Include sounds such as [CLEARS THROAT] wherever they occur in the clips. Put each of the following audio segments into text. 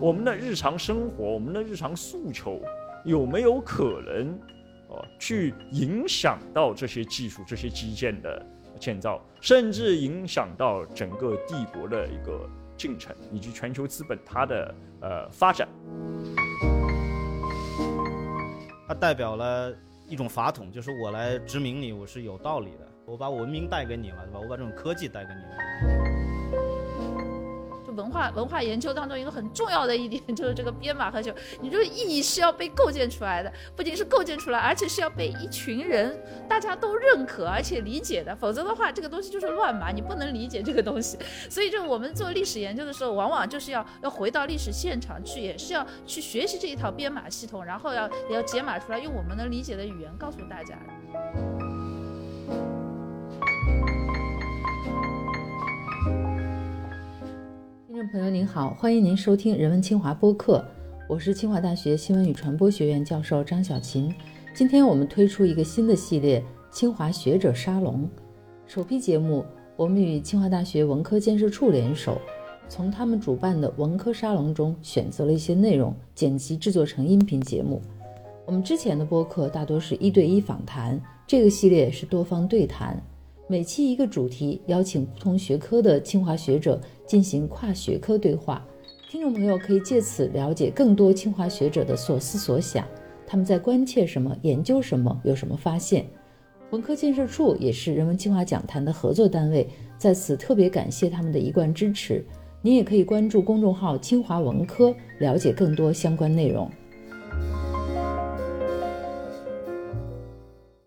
我们的日常生活，我们的日常诉求，有没有可能，哦，去影响到这些技术、这些基建的建造，甚至影响到整个帝国的一个进程，以及全球资本它的呃发展？它代表了一种法统，就是我来殖民你，我是有道理的，我把文明带给你了，对吧？我把这种科技带给你了。文化文化研究当中一个很重要的一点 [LAUGHS] 就是这个编码和酒，你这个意义是要被构建出来的，不仅是构建出来，而且是要被一群人大家都认可而且理解的，否则的话这个东西就是乱码，你不能理解这个东西。[LAUGHS] 所以就我们做历史研究的时候，往往就是要要回到历史现场去，也是要去学习这一套编码系统，然后要要解码出来，用我们能理解的语言告诉大家。听众朋友您好，欢迎您收听《人文清华》播客，我是清华大学新闻与传播学院教授张小琴。今天我们推出一个新的系列——清华学者沙龙。首批节目，我们与清华大学文科建设处联手，从他们主办的文科沙龙中选择了一些内容，剪辑制作成音频节目。我们之前的播客大多是一对一访谈，这个系列是多方对谈。每期一个主题，邀请不同学科的清华学者进行跨学科对话。听众朋友可以借此了解更多清华学者的所思所想，他们在关切什么，研究什么，有什么发现。文科建设处也是人文清华讲坛的合作单位，在此特别感谢他们的一贯支持。您也可以关注公众号“清华文科”，了解更多相关内容。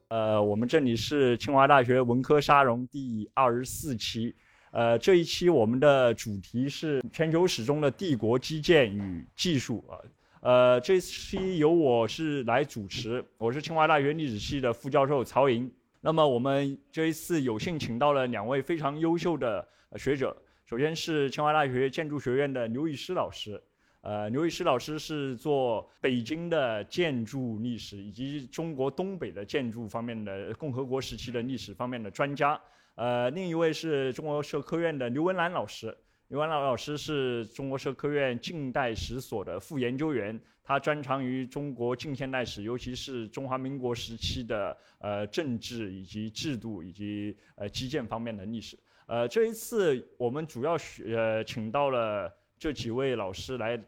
呃，我们这里是清华大学文科沙龙第二十四期，呃，这一期我们的主题是全球史中的帝国基建与技术啊，呃，这一期由我是来主持，我是清华大学历史系的副教授曹莹。那么我们这一次有幸请到了两位非常优秀的学者，首先是清华大学建筑学院的刘禹诗老师。呃，刘禹诗老师是做北京的建筑历史以及中国东北的建筑方面的共和国时期的历史方面的专家。呃，另一位是中国社科院的刘文兰老师，刘文兰老师是中国社科院近代史所的副研究员，他专长于中国近现代史，尤其是中华民国时期的呃政治以及制度以及呃基建方面的历史。呃，这一次我们主要呃请到了。这几位老师来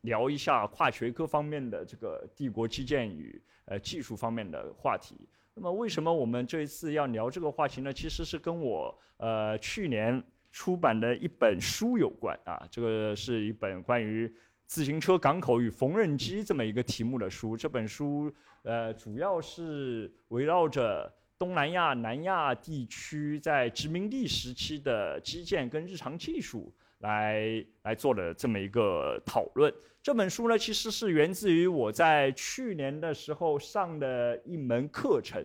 聊一下跨学科方面的这个帝国基建与呃技术方面的话题。那么，为什么我们这一次要聊这个话题呢？其实是跟我呃去年出版的一本书有关啊。这个是一本关于自行车港口与缝纫机这么一个题目的书。这本书呃主要是围绕着东南亚、南亚地区在殖民地时期的基建跟日常技术。来来做的这么一个讨论。这本书呢，其实是源自于我在去年的时候上的一门课程，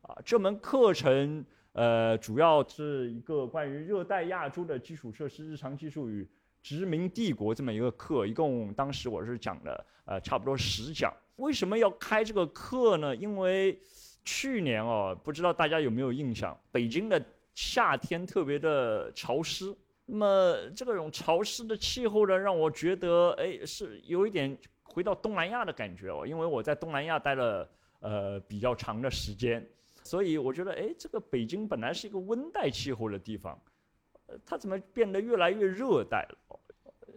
啊，这门课程呃，主要是一个关于热带亚洲的基础设施日常技术与殖民帝国这么一个课，一共当时我是讲了呃差不多十讲。为什么要开这个课呢？因为去年哦，不知道大家有没有印象，北京的夏天特别的潮湿。那么这种潮湿的气候呢，让我觉得，哎，是有一点回到东南亚的感觉哦。因为我在东南亚待了呃比较长的时间，所以我觉得，哎，这个北京本来是一个温带气候的地方，呃，它怎么变得越来越热带了？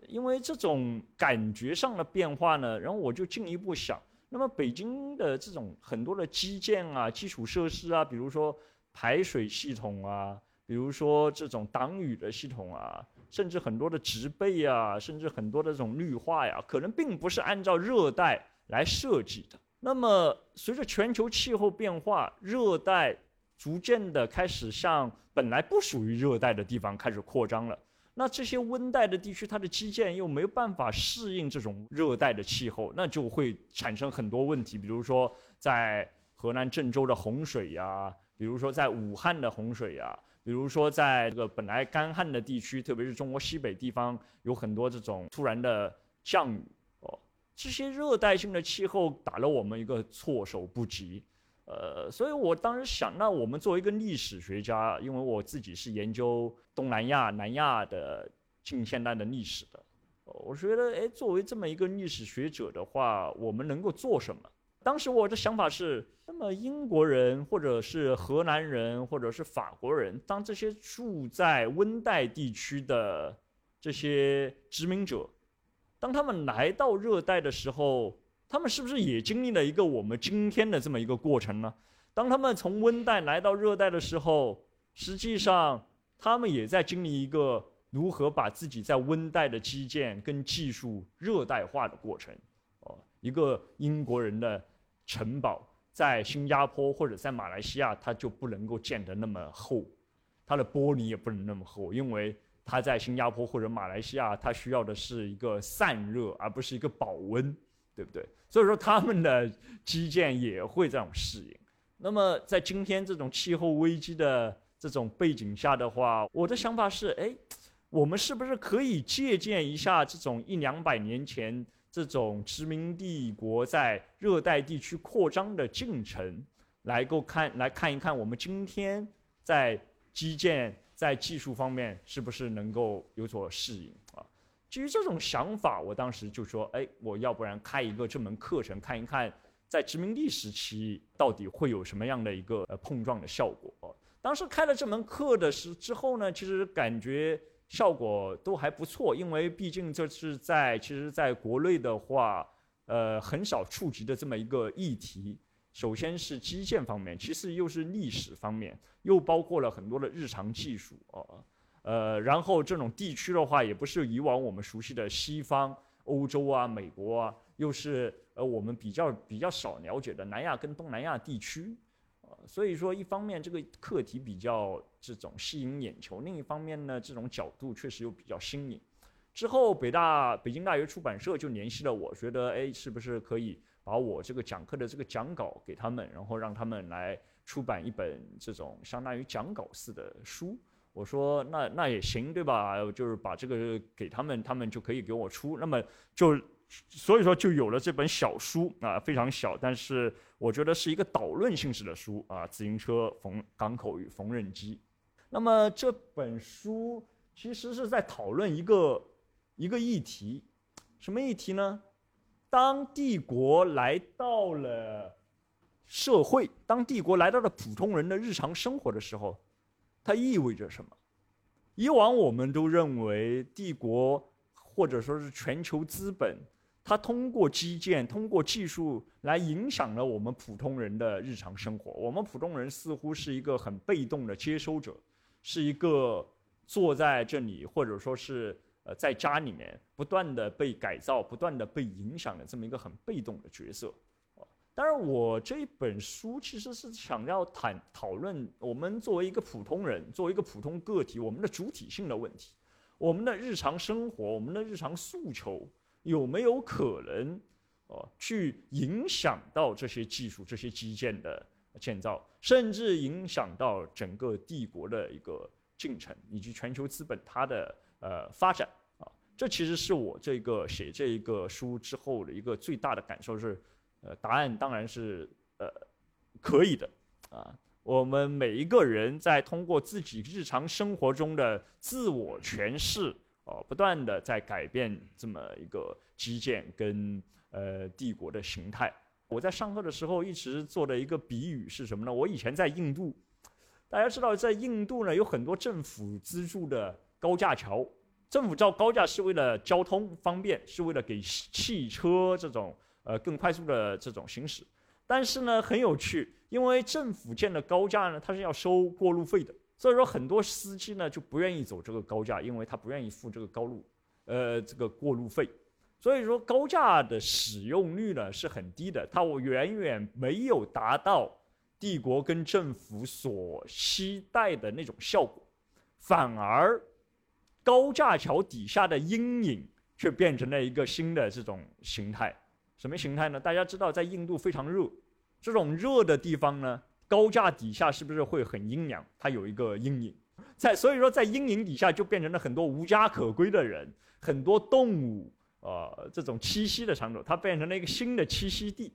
因为这种感觉上的变化呢，然后我就进一步想，那么北京的这种很多的基建啊、基础设施啊，比如说排水系统啊。比如说这种挡雨的系统啊，甚至很多的植被啊，甚至很多的这种绿化呀，可能并不是按照热带来设计的。那么随着全球气候变化，热带逐渐的开始向本来不属于热带的地方开始扩张了。那这些温带的地区，它的基建又没有办法适应这种热带的气候，那就会产生很多问题。比如说在河南郑州的洪水呀，比如说在武汉的洪水呀。比如说，在这个本来干旱的地区，特别是中国西北地方，有很多这种突然的降雨哦，这些热带性的气候打了我们一个措手不及。呃，所以我当时想，那我们作为一个历史学家，因为我自己是研究东南亚、南亚的近现代的历史的，我觉得，哎，作为这么一个历史学者的话，我们能够做什么？当时我的想法是，那么英国人或者是荷兰人或者是法国人，当这些住在温带地区的这些殖民者，当他们来到热带的时候，他们是不是也经历了一个我们今天的这么一个过程呢？当他们从温带来到热带的时候，实际上他们也在经历一个如何把自己在温带的基建跟技术热带化的过程。哦，一个英国人的城堡在新加坡或者在马来西亚，它就不能够建得那么厚，它的玻璃也不能那么厚，因为它在新加坡或者马来西亚，它需要的是一个散热，而不是一个保温，对不对？所以说他们的基建也会这样适应。那么，在今天这种气候危机的这种背景下的话，我的想法是：哎，我们是不是可以借鉴一下这种一两百年前这种殖民帝国在热带地区扩张的进程，来够看来看一看我们今天在基建在技术方面是不是能够有所适应啊？基于这种想法，我当时就说：哎，我要不然开一个这门课程，看一看。在殖民地时期，到底会有什么样的一个呃碰撞的效果？当时开了这门课的时之后呢，其实感觉效果都还不错，因为毕竟这是在其实在国内的话，呃，很少触及的这么一个议题。首先是基建方面，其次又是历史方面，又包括了很多的日常技术哦，呃，然后这种地区的话，也不是以往我们熟悉的西方。欧洲啊，美国啊，又是呃我们比较比较少了解的南亚跟东南亚地区，所以说一方面这个课题比较这种吸引眼球，另一方面呢，这种角度确实又比较新颖。之后北大北京大学出版社就联系了我，觉得哎，是不是可以把我这个讲课的这个讲稿给他们，然后让他们来出版一本这种相当于讲稿式的书。我说那那也行，对吧？就是把这个给他们，他们就可以给我出。那么就所以说就有了这本小书啊，非常小，但是我觉得是一个导论性质的书啊。自行车缝港口与缝纫机。那么这本书其实是在讨论一个一个议题，什么议题呢？当帝国来到了社会，当帝国来到了普通人的日常生活的时候。它意味着什么？以往我们都认为帝国或者说是全球资本，它通过基建、通过技术来影响了我们普通人的日常生活。我们普通人似乎是一个很被动的接收者，是一个坐在这里或者说是呃在家里面不断的被改造、不断的被影响的这么一个很被动的角色。当然，我这一本书其实是想要谈讨论我们作为一个普通人，作为一个普通个体，我们的主体性的问题，我们的日常生活，我们的日常诉求有没有可能，哦，去影响到这些技术、这些基建的建造，甚至影响到整个帝国的一个进程，以及全球资本它的呃发展啊。这其实是我这个写这一个书之后的一个最大的感受是。呃，答案当然是呃，可以的，啊，我们每一个人在通过自己日常生活中的自我诠释，哦，不断的在改变这么一个基建跟呃帝国的形态。我在上课的时候一直做的一个比喻是什么呢？我以前在印度，大家知道在印度呢有很多政府资助的高架桥，政府造高架是为了交通方便，是为了给汽车这种。呃，更快速的这种行驶，但是呢，很有趣，因为政府建的高架呢，它是要收过路费的，所以说很多司机呢就不愿意走这个高架，因为他不愿意付这个高路，呃，这个过路费，所以说高架的使用率呢是很低的，它远远没有达到帝国跟政府所期待的那种效果，反而高架桥底下的阴影却变成了一个新的这种形态。什么形态呢？大家知道，在印度非常热，这种热的地方呢，高架底下是不是会很阴凉？它有一个阴影，在所以说，在阴影底下就变成了很多无家可归的人，很多动物，呃，这种栖息的场所，它变成了一个新的栖息地，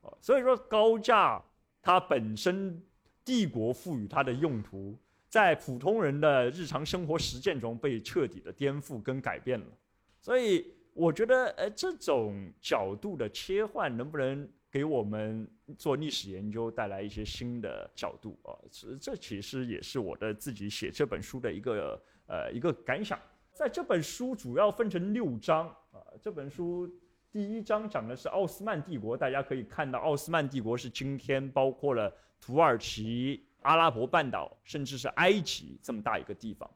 啊，所以说高架它本身帝国赋予它的用途，在普通人的日常生活实践中被彻底的颠覆跟改变了，所以。我觉得，呃，这种角度的切换能不能给我们做历史研究带来一些新的角度啊？这这其实也是我的自己写这本书的一个呃一个感想。在这本书主要分成六章啊，这本书第一章讲的是奥斯曼帝国，大家可以看到，奥斯曼帝国是今天包括了土耳其、阿拉伯半岛，甚至是埃及这么大一个地方。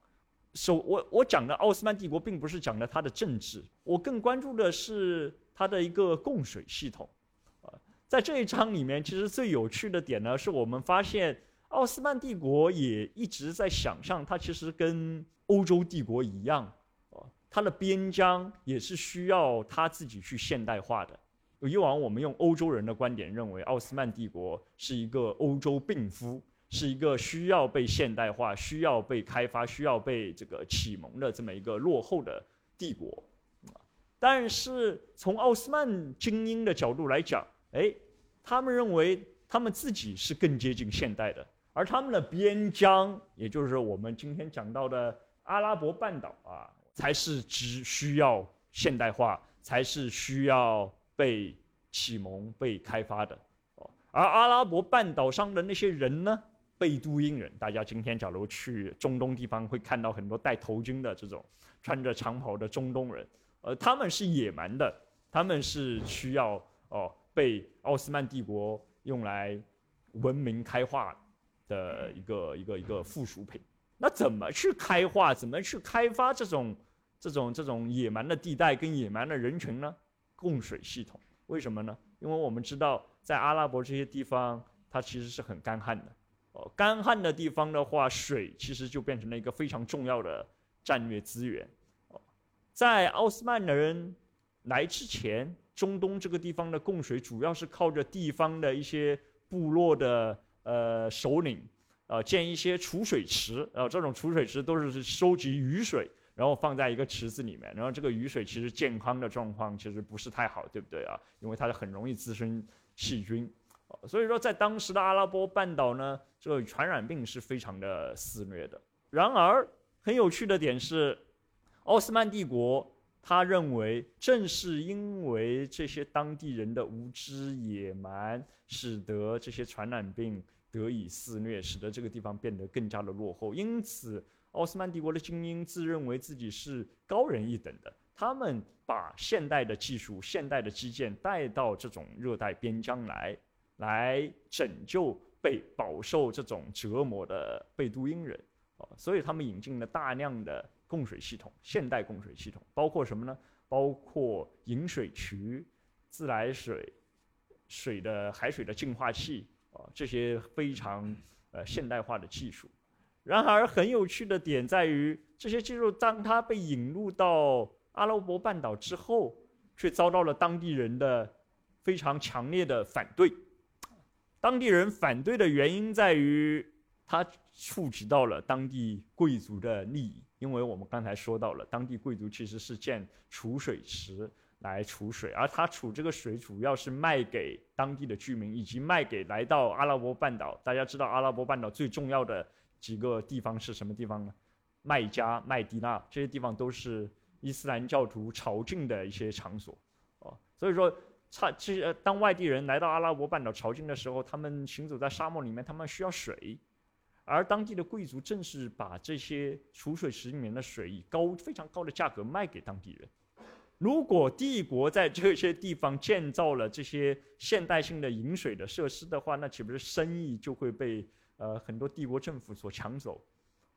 首我我讲的奥斯曼帝国，并不是讲的它的政治，我更关注的是它的一个供水系统。啊，在这一章里面，其实最有趣的点呢，是我们发现奥斯曼帝国也一直在想象，它其实跟欧洲帝国一样，哦，它的边疆也是需要它自己去现代化的。以往我们用欧洲人的观点认为，奥斯曼帝国是一个欧洲病夫。是一个需要被现代化、需要被开发、需要被这个启蒙的这么一个落后的帝国，但是从奥斯曼精英的角度来讲，哎，他们认为他们自己是更接近现代的，而他们的边疆，也就是我们今天讲到的阿拉伯半岛啊，才是只需要现代化，才是需要被启蒙、被开发的。而阿拉伯半岛上的那些人呢？贝都因人，大家今天假如去中东地方，会看到很多戴头巾的这种穿着长袍的中东人，呃，他们是野蛮的，他们是需要哦被奥斯曼帝国用来文明开化的一个一个一个附属品。那怎么去开化？怎么去开发这种这种这种野蛮的地带跟野蛮的人群呢？供水系统，为什么呢？因为我们知道，在阿拉伯这些地方，它其实是很干旱的。哦，干旱的地方的话，水其实就变成了一个非常重要的战略资源。哦，在奥斯曼人来之前，中东这个地方的供水主要是靠着地方的一些部落的呃首领，呃建一些储水池，然后这种储水池都是收集雨水，然后放在一个池子里面，然后这个雨水其实健康的状况其实不是太好，对不对啊？因为它很容易滋生细菌。所以说，在当时的阿拉伯半岛呢，这个传染病是非常的肆虐的。然而，很有趣的点是，奥斯曼帝国他认为，正是因为这些当地人的无知野蛮，使得这些传染病得以肆虐，使得这个地方变得更加的落后。因此，奥斯曼帝国的精英自认为自己是高人一等的，他们把现代的技术、现代的基建带到这种热带边疆来。来拯救被饱受这种折磨的贝都因人，啊，所以他们引进了大量的供水系统，现代供水系统，包括什么呢？包括引水渠、自来水、水的海水的净化器，啊，这些非常呃现代化的技术。然而，很有趣的点在于，这些技术当它被引入到阿拉伯半岛之后，却遭到了当地人的非常强烈的反对。当地人反对的原因在于，它触及到了当地贵族的利益。因为我们刚才说到了，当地贵族其实是建储水池来储水，而他储这个水主要是卖给当地的居民，以及卖给来到阿拉伯半岛。大家知道，阿拉伯半岛最重要的几个地方是什么地方呢？麦加、麦地那这些地方都是伊斯兰教徒朝觐的一些场所。哦，所以说。差，其实当外地人来到阿拉伯半岛朝觐的时候，他们行走在沙漠里面，他们需要水，而当地的贵族正是把这些储水池里面的水以高非常高的价格卖给当地人。如果帝国在这些地方建造了这些现代性的饮水的设施的话，那岂不是生意就会被呃很多帝国政府所抢走？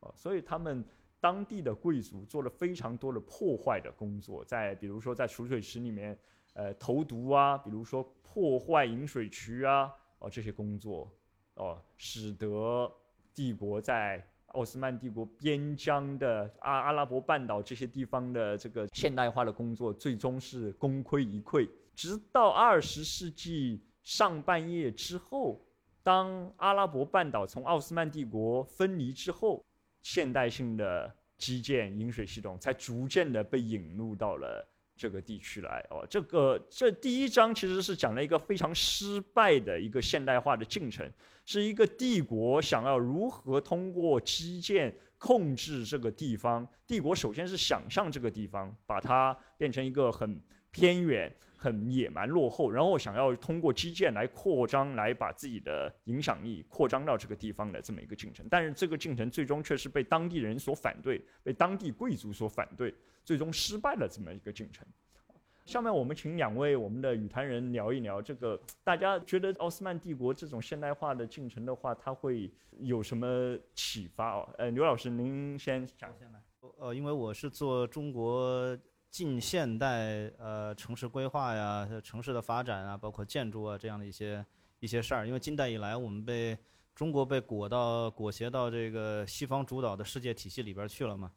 啊，所以他们当地的贵族做了非常多的破坏的工作，在比如说在储水池里面。呃，投毒啊，比如说破坏饮水渠啊，哦，这些工作，哦，使得帝国在奥斯曼帝国边疆的阿阿拉伯半岛这些地方的这个现代化的工作，最终是功亏一篑。直到二十世纪上半叶之后，当阿拉伯半岛从奥斯曼帝国分离之后，现代性的基建饮水系统才逐渐的被引入到了。这个地区来哦，这个这第一章其实是讲了一个非常失败的一个现代化的进程，是一个帝国想要如何通过基建控制这个地方。帝国首先是想象这个地方，把它变成一个很偏远、很野蛮、落后，然后想要通过基建来扩张，来把自己的影响力扩张到这个地方的这么一个进程。但是这个进程最终却是被当地人所反对，被当地贵族所反对，最终失败了这么一个进程。下面我们请两位我们的语坛人聊一聊这个，大家觉得奥斯曼帝国这种现代化的进程的话，它会有什么启发哦？呃，刘老师您先讲。先来。呃，因为我是做中国近现代呃城市规划呀、城市的发展啊，包括建筑啊这样的一些一些事儿。因为近代以来，我们被中国被裹到裹挟到这个西方主导的世界体系里边去了嘛。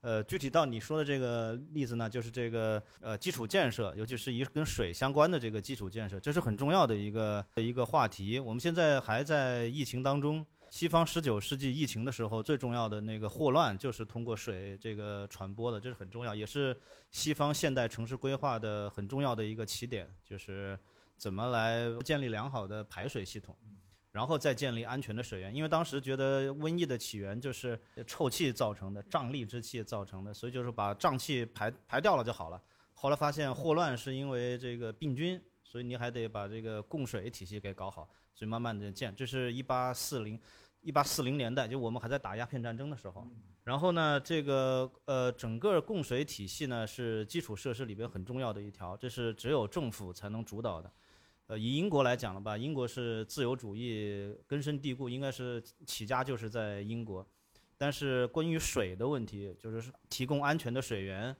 呃，具体到你说的这个例子呢，就是这个呃基础建设，尤其是一跟水相关的这个基础建设，这是很重要的一个一个话题。我们现在还在疫情当中，西方十九世纪疫情的时候，最重要的那个霍乱就是通过水这个传播的，这是很重要，也是西方现代城市规划的很重要的一个起点，就是怎么来建立良好的排水系统。然后再建立安全的水源，因为当时觉得瘟疫的起源就是臭气造成的，瘴疠之气造成的，所以就是把瘴气排排掉了就好了。后来发现霍乱是因为这个病菌，所以你还得把这个供水体系给搞好，所以慢慢的建。这是一八四零，一八四零年代，就我们还在打鸦片战争的时候。然后呢，这个呃整个供水体系呢是基础设施里边很重要的一条，这是只有政府才能主导的。呃，以英国来讲了吧，英国是自由主义根深蒂固，应该是起家就是在英国。但是关于水的问题，就是提供安全的水源，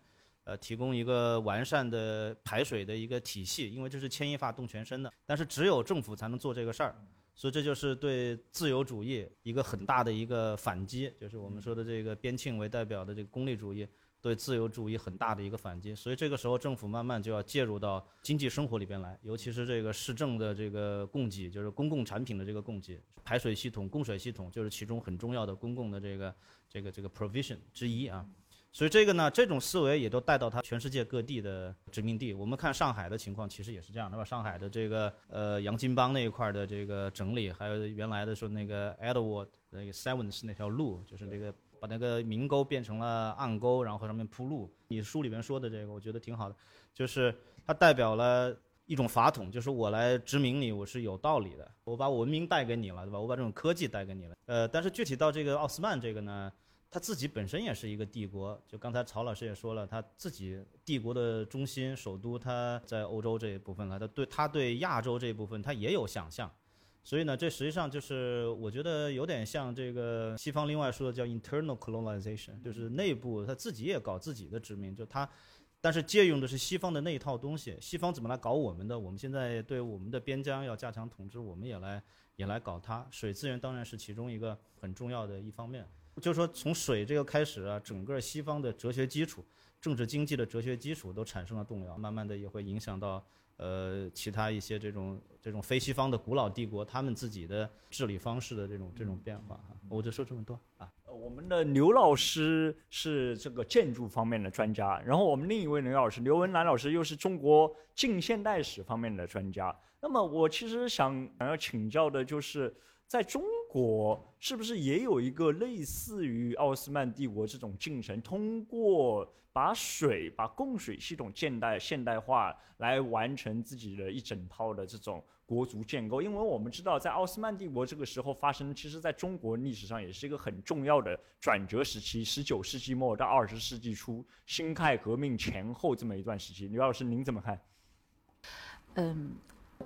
呃，提供一个完善的排水的一个体系，因为这是牵一发动全身的。但是只有政府才能做这个事儿，所以这就是对自由主义一个很大的一个反击，就是我们说的这个边沁为代表的这个功利主义。对自由主义很大的一个反击，所以这个时候政府慢慢就要介入到经济生活里边来，尤其是这个市政的这个供给，就是公共产品的这个供给，排水系统、供水系统就是其中很重要的公共的这个这个这个 provision 之一啊。所以这个呢，这种思维也都带到他全世界各地的殖民地。我们看上海的情况，其实也是这样，对吧？上海的这个呃洋泾浜那一块的这个整理，还有原来的说那个 Edward 那个 Sevens 那条路，就是这个。把那个明沟变成了暗沟，然后上面铺路。你书里面说的这个，我觉得挺好的，就是它代表了一种法统，就是我来殖民你，我是有道理的。我把文明带给你了，对吧？我把这种科技带给你了。呃，但是具体到这个奥斯曼这个呢，他自己本身也是一个帝国。就刚才曹老师也说了，他自己帝国的中心首都他在欧洲这一部分了，他对他对亚洲这一部分他也有想象。所以呢，这实际上就是我觉得有点像这个西方另外说的叫 internal colonization，就是内部他自己也搞自己的殖民，就他，但是借用的是西方的那一套东西。西方怎么来搞我们的？我们现在对我们的边疆要加强统治，我们也来也来搞它。水资源当然是其中一个很重要的一方面。就是说从水这个开始啊，整个西方的哲学基础、政治经济的哲学基础都产生了动摇，慢慢的也会影响到。呃，其他一些这种这种非西方的古老帝国，他们自己的治理方式的这种这种变化哈，我就说这么多啊。我们的刘老师是这个建筑方面的专家，然后我们另一位刘老师刘文兰老师又是中国近现代史方面的专家。那么我其实想想要请教的就是。在中国，是不是也有一个类似于奥斯曼帝国这种进程？通过把水、把供水系统现代现代化，来完成自己的一整套的这种国族建构。因为我们知道，在奥斯曼帝国这个时候发生，其实在中国历史上也是一个很重要的转折时期，十九世纪末到二十世纪初，辛亥革命前后这么一段时期。刘老师，您怎么看？嗯，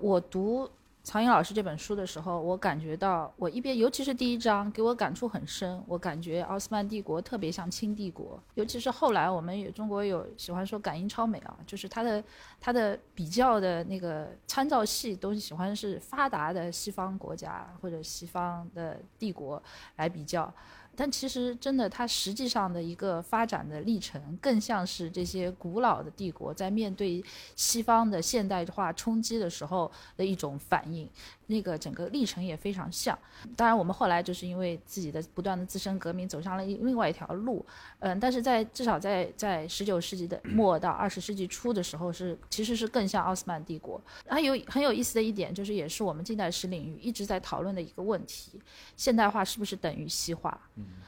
我读。曹颖老师这本书的时候，我感觉到，我一边，尤其是第一章，给我感触很深。我感觉奥斯曼帝国特别像清帝国，尤其是后来我们有中国有喜欢说感应超美啊，就是它的它的比较的那个参照系都喜欢是发达的西方国家或者西方的帝国来比较。但其实，真的，它实际上的一个发展的历程，更像是这些古老的帝国在面对西方的现代化冲击的时候的一种反应。那个整个历程也非常像。当然，我们后来就是因为自己的不断的自身革命，走上了另外一条路。嗯，但是在至少在在十九世纪的末到二十世纪初的时候，是其实是更像奥斯曼帝国。还有很有意思的一点，就是也是我们近代史领域一直在讨论的一个问题：现代化是不是等于西化？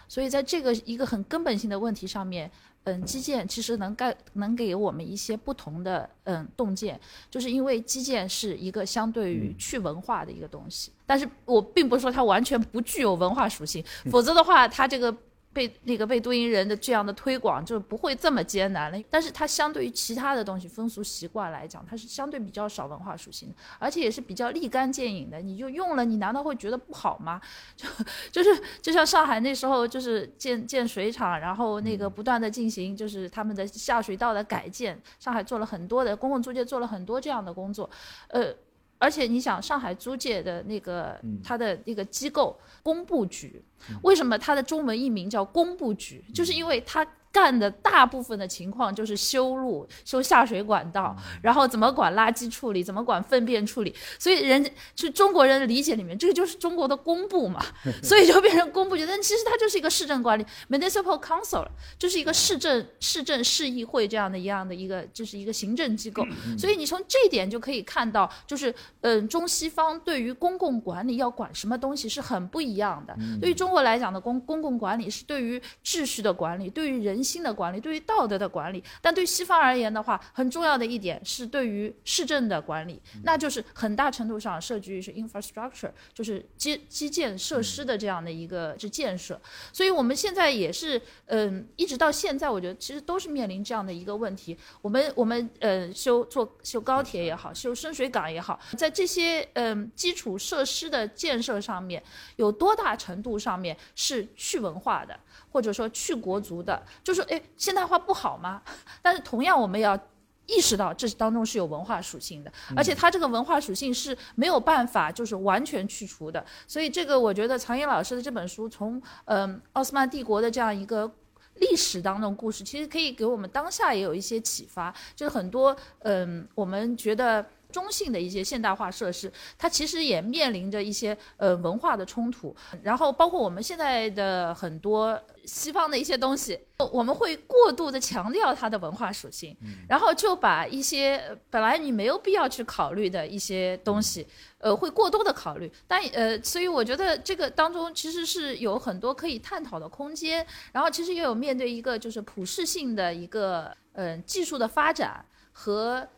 所以在这个一个很根本性的问题上面，嗯，基建其实能盖能给我们一些不同的嗯洞见，就是因为基建是一个相对于去文化的一个东西，但是我并不是说它完全不具有文化属性，否则的话，它这个。被那个被都因人的这样的推广，就不会这么艰难了。但是它相对于其他的东西风俗习惯来讲，它是相对比较少文化属性的，而且也是比较立竿见影的。你就用了，你难道会觉得不好吗？[LAUGHS] 就就是就像上海那时候，就是建建水厂，然后那个不断的进行就是他们的下水道的改建。上海做了很多的公共租界，做了很多这样的工作，呃。而且你想，上海租界的那个它的那个机构工部局，为什么它的中文译名叫工部局？就是因为它。干的大部分的情况就是修路、修下水管道，然后怎么管垃圾处理，怎么管粪便处理。所以人是中国人的理解里面，这个就是中国的公部嘛，[LAUGHS] 所以就变成公部局。但其实它就是一个市政管理 （municipal council），就是一个市政、市政、市议会这样的一样的一个，就是一个行政机构。所以你从这一点就可以看到，就是嗯，中西方对于公共管理要管什么东西是很不一样的。对于中国来讲的公公共管理是对于秩序的管理，对于人。新的管理对于道德的管理，但对西方而言的话，很重要的一点是对于市政的管理，那就是很大程度上涉及于是 infrastructure，就是基基建设施的这样的一个是建设。所以我们现在也是，嗯，一直到现在，我觉得其实都是面临这样的一个问题。我们我们呃修做修高铁也好，修深水港也好，在这些嗯基础设施的建设上面，有多大程度上面是去文化的？或者说去国足的，就是哎，现代化不好吗？[LAUGHS] 但是同样，我们也要意识到这当中是有文化属性的，而且它这个文化属性是没有办法就是完全去除的。所以这个我觉得常野老师的这本书，从嗯奥斯曼帝国的这样一个历史当中故事，其实可以给我们当下也有一些启发。就是很多嗯，我们觉得。中性的一些现代化设施，它其实也面临着一些呃文化的冲突，然后包括我们现在的很多西方的一些东西，我们会过度的强调它的文化属性，然后就把一些本来你没有必要去考虑的一些东西，呃，会过多的考虑。但呃，所以我觉得这个当中其实是有很多可以探讨的空间，然后其实也有面对一个就是普适性的一个嗯技术的发展和。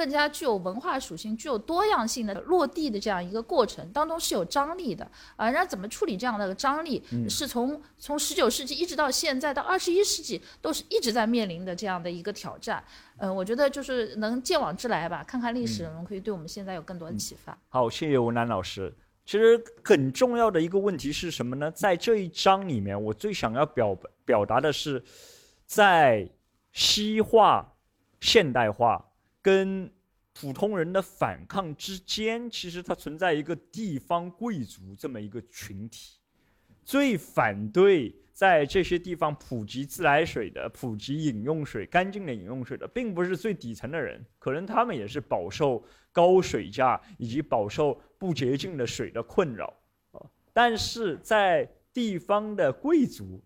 更加具有文化属性、具有多样性的落地的这样一个过程当中是有张力的啊。然后怎么处理这样的张力，是从从十九世纪一直到现在到二十一世纪都是一直在面临的这样的一个挑战。嗯，我觉得就是能见往知来吧，看看历史，我们可以对我们现在有更多的启发。好，谢谢吴楠老师。其实很重要的一个问题是什么呢？在这一章里面，我最想要表表达的是，在西化、现代化。跟普通人的反抗之间，其实它存在一个地方贵族这么一个群体，最反对在这些地方普及自来水的、普及饮用水、干净的饮用水的，并不是最底层的人，可能他们也是饱受高水价以及饱受不洁净的水的困扰啊。但是在地方的贵族，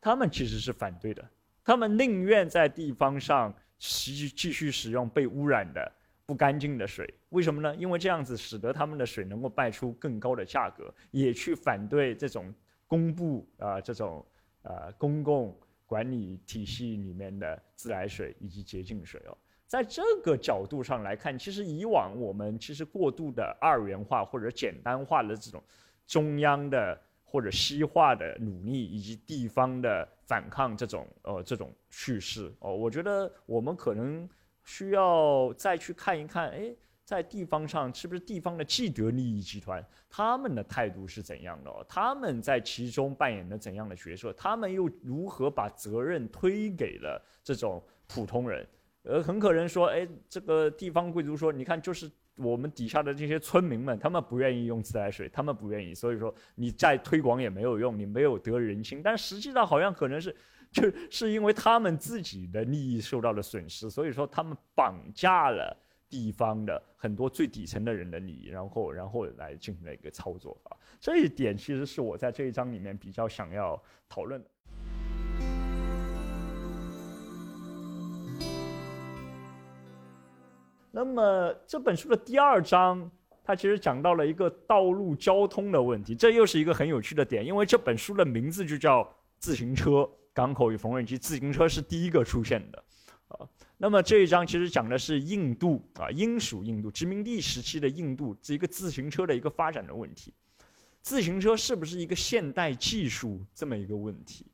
他们其实是反对的，他们宁愿在地方上。继继续使用被污染的不干净的水，为什么呢？因为这样子使得他们的水能够卖出更高的价格，也去反对这种公布啊这种呃公共管理体系里面的自来水以及洁净水哦。在这个角度上来看，其实以往我们其实过度的二元化或者简单化的这种中央的。或者西化的努力，以及地方的反抗，这种呃这种叙事哦，我觉得我们可能需要再去看一看，哎，在地方上是不是地方的既得利益集团，他们的态度是怎样的？他们在其中扮演了怎样的角色？他们又如何把责任推给了这种普通人？呃，很可能说，哎，这个地方贵族说，你看就是。我们底下的这些村民们，他们不愿意用自来水，他们不愿意，所以说你再推广也没有用，你没有得人心。但实际上好像可能是，就是因为他们自己的利益受到了损失，所以说他们绑架了地方的很多最底层的人的利益，然后然后来进行了一个操作啊。这一点其实是我在这一章里面比较想要讨论的。那么这本书的第二章，它其实讲到了一个道路交通的问题，这又是一个很有趣的点，因为这本书的名字就叫《自行车港口与缝纫机》，自行车是第一个出现的，啊，那么这一章其实讲的是印度啊，英属印度殖民地时期的印度这一个自行车的一个发展的问题，自行车是不是一个现代技术这么一个问题？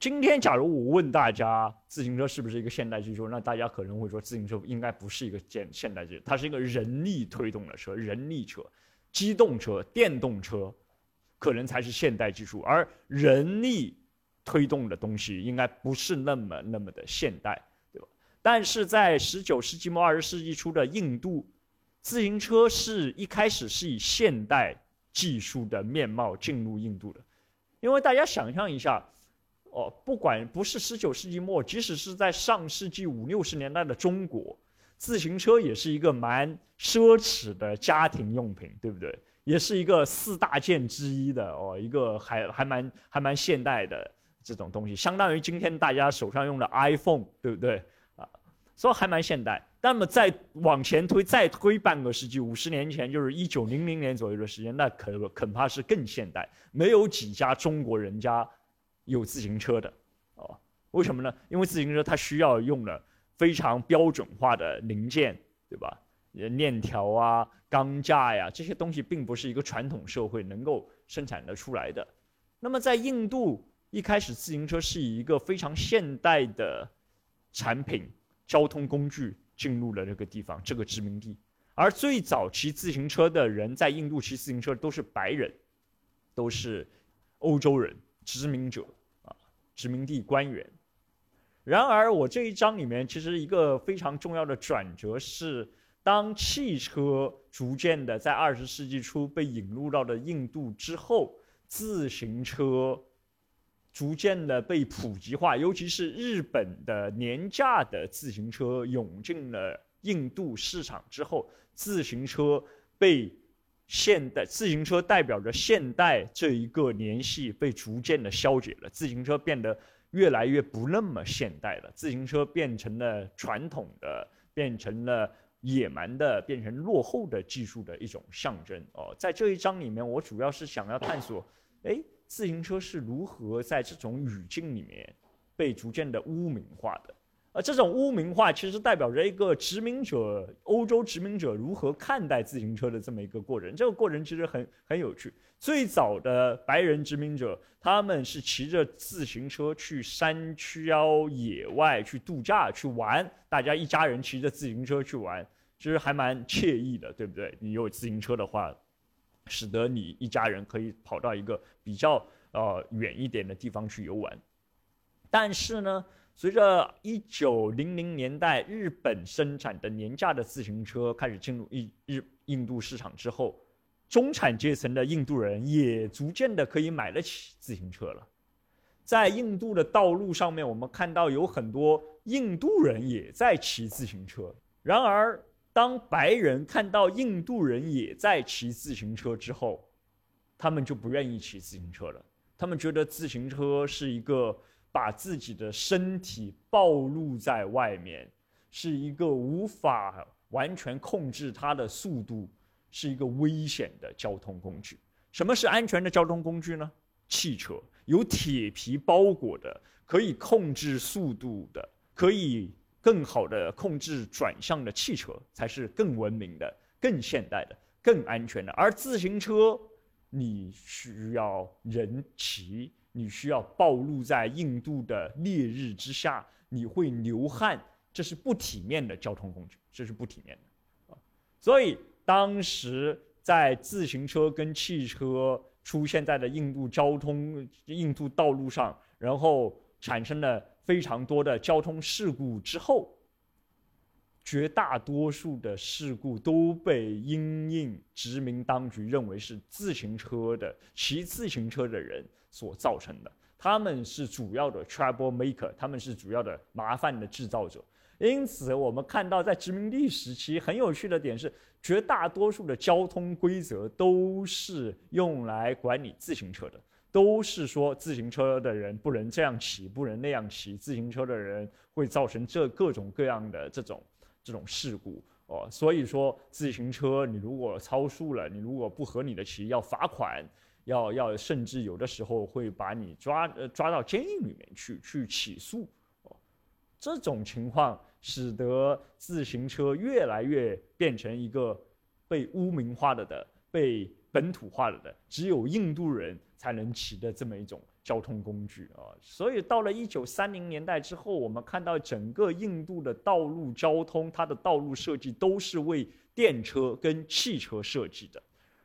今天，假如我问大家自行车是不是一个现代技术，那大家可能会说自行车应该不是一个现现代技术，它是一个人力推动的车，人力车、机动车、电动车，可能才是现代技术。而人力推动的东西应该不是那么那么的现代，对吧？但是在十九世纪末二十世纪初的印度，自行车是一开始是以现代技术的面貌进入印度的，因为大家想象一下。哦，不管不是十九世纪末，即使是在上世纪五六十年代的中国，自行车也是一个蛮奢侈的家庭用品，对不对？也是一个四大件之一的哦，一个还还蛮还蛮现代的这种东西，相当于今天大家手上用的 iPhone，对不对？啊，所以还蛮现代。那么再往前推，再推半个世纪，五十年前，就是一九零零年左右的时间，那可恐怕是更现代，没有几家中国人家。有自行车的，哦，为什么呢？因为自行车它需要用了非常标准化的零件，对吧？链条啊、钢架呀，这些东西并不是一个传统社会能够生产得出来的。那么在印度，一开始自行车是以一个非常现代的产品、交通工具进入了这个地方、这个殖民地。而最早骑自行车的人在印度骑自行车都是白人，都是欧洲人。殖民者啊，殖民地官员。然而，我这一章里面其实一个非常重要的转折是，当汽车逐渐的在二十世纪初被引入到了印度之后，自行车逐渐的被普及化，尤其是日本的廉价的自行车涌进了印度市场之后，自行车被。现代自行车代表着现代这一个联系被逐渐的消解了，自行车变得越来越不那么现代了，自行车变成了传统的，变成了野蛮的，变成落后的技术的一种象征。哦，在这一章里面，我主要是想要探索，哎，自行车是如何在这种语境里面被逐渐的污名化的。而这种污名化其实代表着一个殖民者，欧洲殖民者如何看待自行车的这么一个过程。这个过程其实很很有趣。最早的白人殖民者，他们是骑着自行车去山区、野外去度假、去玩，大家一家人骑着自行车去玩，其实还蛮惬意的，对不对？你有自行车的话，使得你一家人可以跑到一个比较呃远一点的地方去游玩。但是呢？随着一九零零年代日本生产的廉价的自行车开始进入印日印度市场之后，中产阶层的印度人也逐渐的可以买得起自行车了。在印度的道路上面，我们看到有很多印度人也在骑自行车。然而，当白人看到印度人也在骑自行车之后，他们就不愿意骑自行车了。他们觉得自行车是一个。把自己的身体暴露在外面，是一个无法完全控制它的速度，是一个危险的交通工具。什么是安全的交通工具呢？汽车，有铁皮包裹的，可以控制速度的，可以更好的控制转向的汽车，才是更文明的、更现代的、更安全的。而自行车，你需要人骑。你需要暴露在印度的烈日之下，你会流汗，这是不体面的交通工具，这是不体面的啊！所以当时在自行车跟汽车出现在了印度交通、印度道路上，然后产生了非常多的交通事故之后，绝大多数的事故都被因印殖民当局认为是自行车的骑自行车的人。所造成的，他们是主要的 trouble maker，他们是主要的麻烦的制造者。因此，我们看到在殖民地时期，很有趣的点是，绝大多数的交通规则都是用来管理自行车的，都是说自行车的人不能这样骑，不能那样骑，自行车的人会造成这各种各样的这种这种事故哦。所以说，自行车你如果超速了，你如果不合理的骑，要罚款，要要甚至有的时候会把你抓呃抓到监狱里面去去起诉哦。这种情况使得自行车越来越变成一个被污名化了的、被本土化了的，只有印度人才能骑的这么一种交通工具啊。所以到了一九三零年代之后，我们看到整个印度的道路交通，它的道路设计都是为电车跟汽车设计的，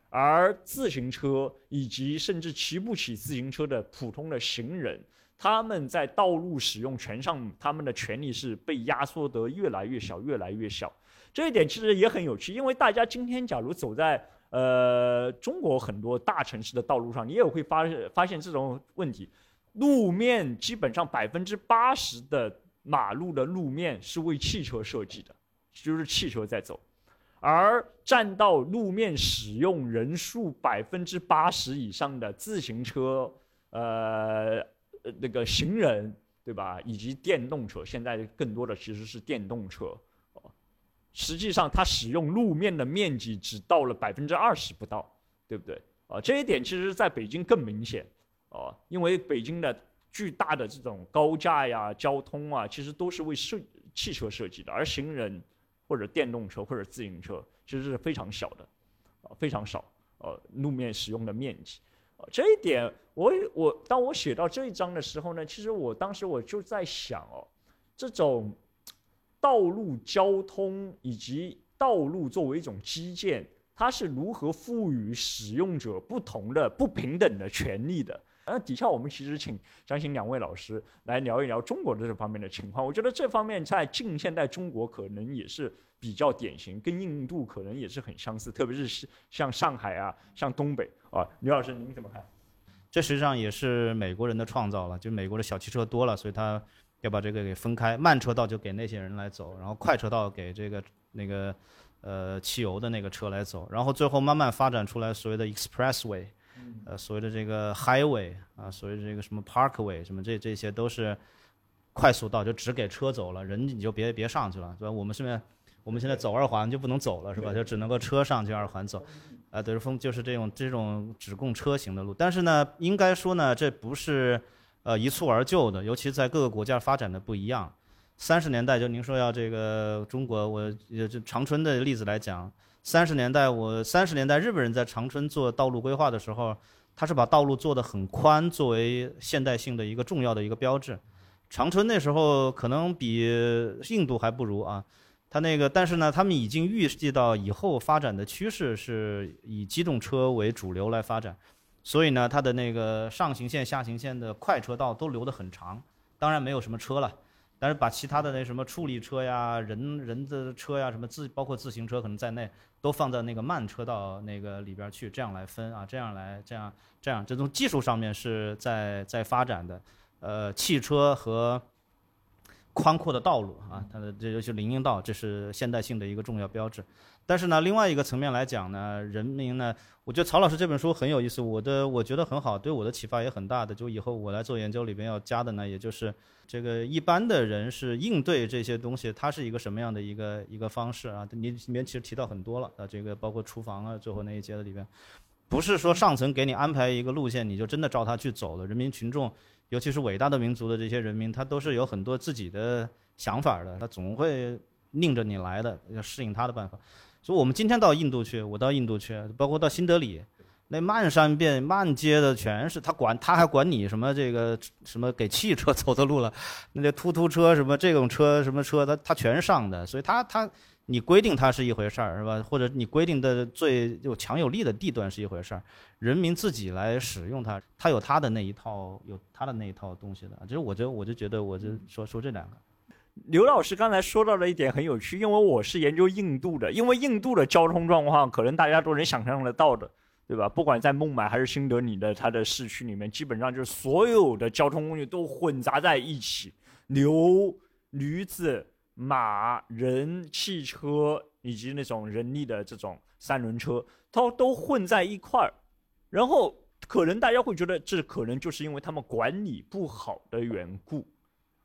而自行车以及甚至骑不起自行车的普通的行人。他们在道路使用权上，他们的权利是被压缩得越来越小，越来越小。这一点其实也很有趣，因为大家今天假如走在呃中国很多大城市的道路上，你也会发发现这种问题：路面基本上百分之八十的马路的路面是为汽车设计的，就是汽车在走，而占到路面使用人数百分之八十以上的自行车，呃。那个行人对吧，以及电动车，现在更多的其实是电动车，哦，实际上它使用路面的面积只到了百分之二十不到，对不对？啊，这一点其实在北京更明显，哦，因为北京的巨大的这种高架呀、交通啊，其实都是为设汽车设计的，而行人或者电动车或者自行车其实是非常小的，啊，非常少，呃，路面使用的面积。啊这一点，我我当我写到这一章的时候呢，其实我当时我就在想哦，这种道路交通以及道路作为一种基建，它是如何赋予使用者不同的不平等的权利的？那底下我们其实请张行两位老师来聊一聊中国的这方面的情况。我觉得这方面在近现代中国可能也是比较典型，跟印度可能也是很相似，特别是像上海啊，像东北。啊，刘老师，您怎么看？这实际上也是美国人的创造了，就美国的小汽车多了，所以他要把这个给分开，慢车道就给那些人来走，然后快车道给这个那个呃汽油的那个车来走，然后最后慢慢发展出来所谓的 expressway，呃所谓的这个 highway 啊，所谓的这个什么 parkway 什么这这些都是快速道，就只给车走了，人你就别别上去了，对吧？我们现在我们现在走二环就不能走了，是吧？就只能够车上去二环走。啊，德士峰就是这种这种只供车型的路，但是呢，应该说呢，这不是呃一蹴而就的，尤其在各个国家发展的不一样。三十年代就您说要这个中国，我就长春的例子来讲，三十年代我三十年代日本人在长春做道路规划的时候，他是把道路做得很宽，作为现代性的一个重要的一个标志。长春那时候可能比印度还不如啊。他那个，但是呢，他们已经预计到以后发展的趋势是以机动车为主流来发展，所以呢，它的那个上行线、下行线的快车道都留得很长，当然没有什么车了，但是把其他的那什么处理车呀、人人的车呀、什么自包括自行车可能在内，都放在那个慢车道那个里边去，这样来分啊，这样来这样这样，这从技术上面是在在发展的，呃，汽车和。宽阔的道路啊，它的这就是林荫道，这是现代性的一个重要标志。但是呢，另外一个层面来讲呢，人民呢，我觉得曹老师这本书很有意思，我的我觉得很好，对我的启发也很大的。就以后我来做研究里边要加的呢，也就是这个一般的人是应对这些东西，它是一个什么样的一个一个方式啊？你里面其实提到很多了啊，这个包括厨房啊，最后那一节的里边，不是说上层给你安排一个路线，你就真的照它去走了，人民群众。尤其是伟大的民族的这些人民，他都是有很多自己的想法的，他总会拧着你来的，要适应他的办法。所以我们今天到印度去，我到印度去，包括到新德里，那漫山遍漫街的全是他管，他还管你什么这个什么给汽车走的路了，那这突突车什么这种车什么车，他他全上的，所以他他。你规定它是一回事儿，是吧？或者你规定的最有强有力的地段是一回事儿，人民自己来使用它，它有它的那一套，有它的那一套东西的。其实我就我就觉得，我就说说这两个。刘老师刚才说到了一点很有趣，因为我是研究印度的，因为印度的交通状况可能大家都能想象得到的，对吧？不管在孟买还是新德里的它的市区里面，基本上就是所有的交通工具都混杂在一起，牛、驴子。马、人、汽车以及那种人力的这种三轮车，它都混在一块儿，然后可能大家会觉得这可能就是因为他们管理不好的缘故，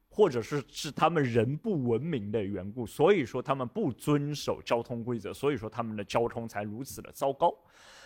或者是是他们人不文明的缘故，所以说他们不遵守交通规则，所以说他们的交通才如此的糟糕。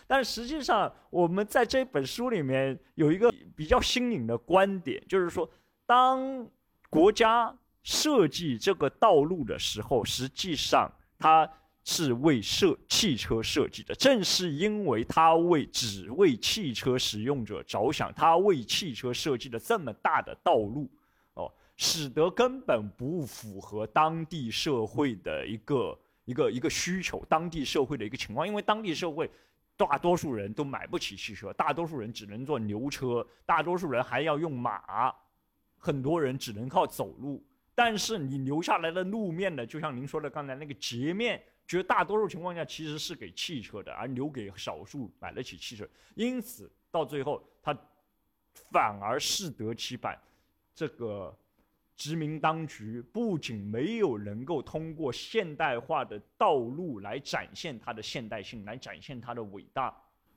但实际上，我们在这本书里面有一个比较新颖的观点，就是说，当国家设计这个道路的时候，实际上它是为设汽车设计的。正是因为它为只为汽车使用者着想，它为汽车设计了这么大的道路，哦，使得根本不符合当地社会的一个一个一个需求，当地社会的一个情况，因为当地社会。大多数人都买不起汽车，大多数人只能坐牛车，大多数人还要用马，很多人只能靠走路。但是你留下来的路面呢，就像您说的刚才那个截面，绝大多数情况下其实是给汽车的，而留给少数买得起汽车。因此到最后，他反而适得其反，这个。殖民当局不仅没有能够通过现代化的道路来展现它的现代性，来展现它的伟大，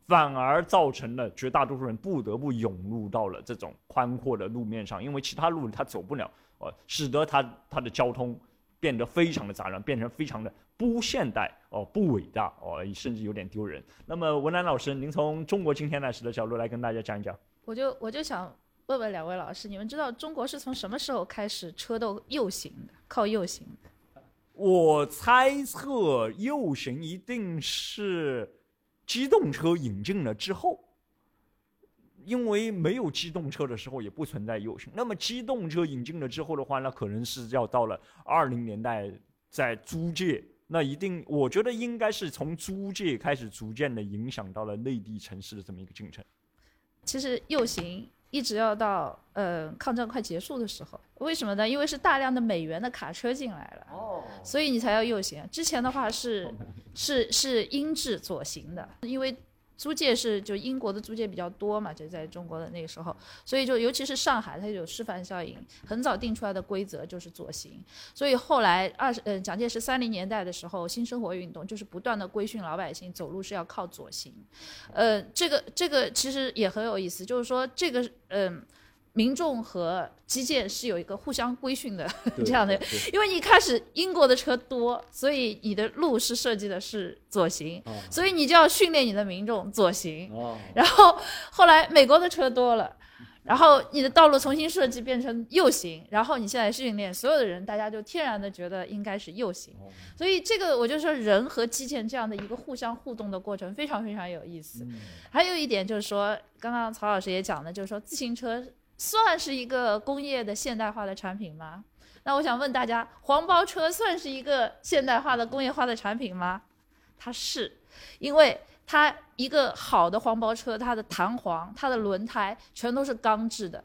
反而造成了绝大多数人不得不涌入到了这种宽阔的路面上，因为其他路他走不了，呃，使得它它的交通变得非常的杂乱，变成非常的不现代哦，不伟大哦，甚至有点丢人。那么文兰老师，您从中国近现代史的角度来跟大家讲一讲。我就我就想。问问两位老师，你们知道中国是从什么时候开始车都右行的，靠右行的？我猜测右行一定是机动车引进了之后，因为没有机动车的时候也不存在右行。那么机动车引进了之后的话，那可能是要到了二零年代在租界，那一定我觉得应该是从租界开始逐渐的影响到了内地城市的这么一个进程。其实右行。一直要到呃抗战快结束的时候，为什么呢？因为是大量的美元的卡车进来了，哦，所以你才要右行。之前的话是是是英制左行的，因为。租界是就英国的租界比较多嘛，就在中国的那个时候，所以就尤其是上海，它有示范效应，很早定出来的规则就是左行。所以后来二十呃蒋介石三零年代的时候，新生活运动就是不断的规训老百姓走路是要靠左行。呃，这个这个其实也很有意思，就是说这个嗯。民众和基建是有一个互相规训的 [LAUGHS] 这样的，因为一开始英国的车多，所以你的路是设计的是左行，所以你就要训练你的民众左行。然后后来美国的车多了，然后你的道路重新设计变成右行，然后你现在训练所有的人，大家就天然的觉得应该是右行。所以这个我就说人和基建这样的一个互相互动的过程非常非常有意思。还有一点就是说，刚刚曹老师也讲的，就是说自行车。算是一个工业的现代化的产品吗？那我想问大家，黄包车算是一个现代化的工业化的产品吗？它是，因为它一个好的黄包车，它的弹簧、它的轮胎全都是钢制的，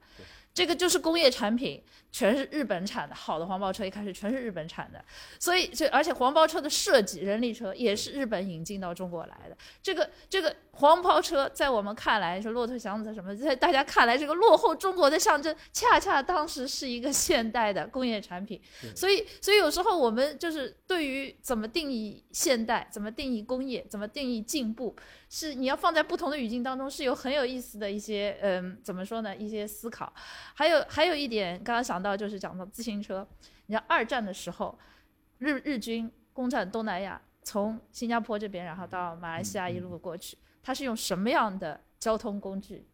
这个就是工业产品。全是日本产的，好的黄包车一开始全是日本产的，所以这而且黄包车的设计，人力车也是日本引进到中国来的。这个这个黄包车在我们看来是骆驼祥子什么，在大家看来这个落后中国的象征，恰恰当时是一个现代的工业产品。所以所以有时候我们就是对于怎么定义现代，怎么定义工业，怎么定义进步。是你要放在不同的语境当中，是有很有意思的一些，嗯，怎么说呢？一些思考。还有还有一点，刚刚想到就是讲到自行车。你知道二战的时候，日日军攻占东南亚，从新加坡这边，然后到马来西亚一路过去，他是用什么样的交通工具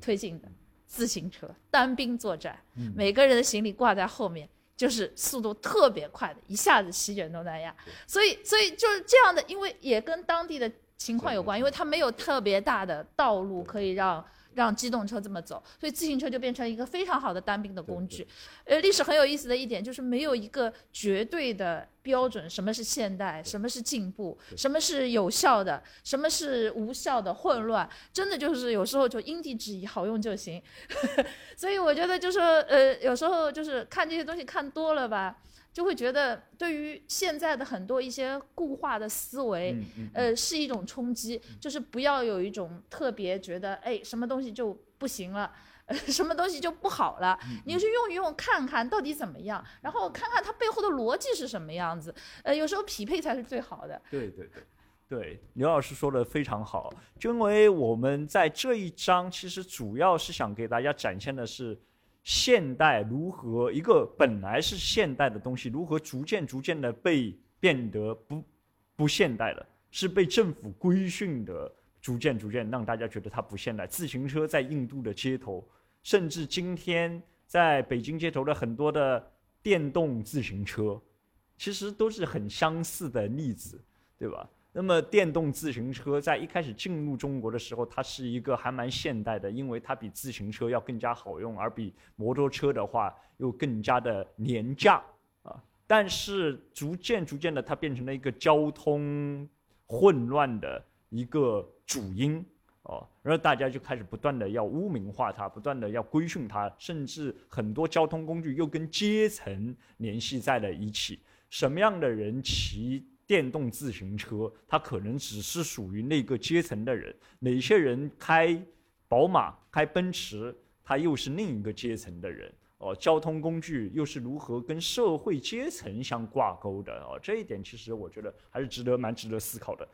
推进的？自行车，单兵作战，每个人的行李挂在后面，就是速度特别快的，一下子席卷东南亚。所以所以就是这样的，因为也跟当地的。情况有关，因为它没有特别大的道路可以让让机动车这么走，所以自行车就变成一个非常好的单兵的工具。呃，历史很有意思的一点就是没有一个绝对的标准，什么是现代，什么是进步，什么是有效的，什么是无效的，混乱，真的就是有时候就因地制宜，好用就行。[LAUGHS] 所以我觉得就是呃，有时候就是看这些东西看多了吧。就会觉得对于现在的很多一些固化的思维，呃，是一种冲击。就是不要有一种特别觉得，哎，什么东西就不行了，什么东西就不好了。你去用一用，看看到底怎么样，然后看看它背后的逻辑是什么样子。呃，有时候匹配才是最好的。对对对，对，刘老师说的非常好。就因为我们在这一章其实主要是想给大家展现的是。现代如何一个本来是现代的东西，如何逐渐逐渐的被变得不不现代了，是被政府规训的，逐渐逐渐让大家觉得它不现代。自行车在印度的街头，甚至今天在北京街头的很多的电动自行车，其实都是很相似的例子，对吧？那么电动自行车在一开始进入中国的时候，它是一个还蛮现代的，因为它比自行车要更加好用，而比摩托车的话又更加的廉价啊。但是逐渐逐渐的，它变成了一个交通混乱的一个主因哦，然后大家就开始不断的要污名化它，不断的要规训它，甚至很多交通工具又跟阶层联系在了一起，什么样的人骑？电动自行车，它可能只是属于那个阶层的人；哪些人开宝马、开奔驰，他又是另一个阶层的人。哦，交通工具又是如何跟社会阶层相挂钩的？哦，这一点其实我觉得还是值得蛮值得思考的。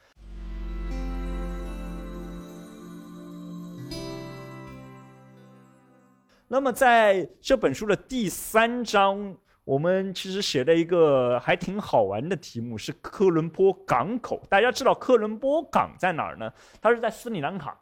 那么在这本书的第三章。我们其实写了一个还挺好玩的题目，是科伦坡港口。大家知道科伦坡港在哪儿呢？它是在斯里兰卡，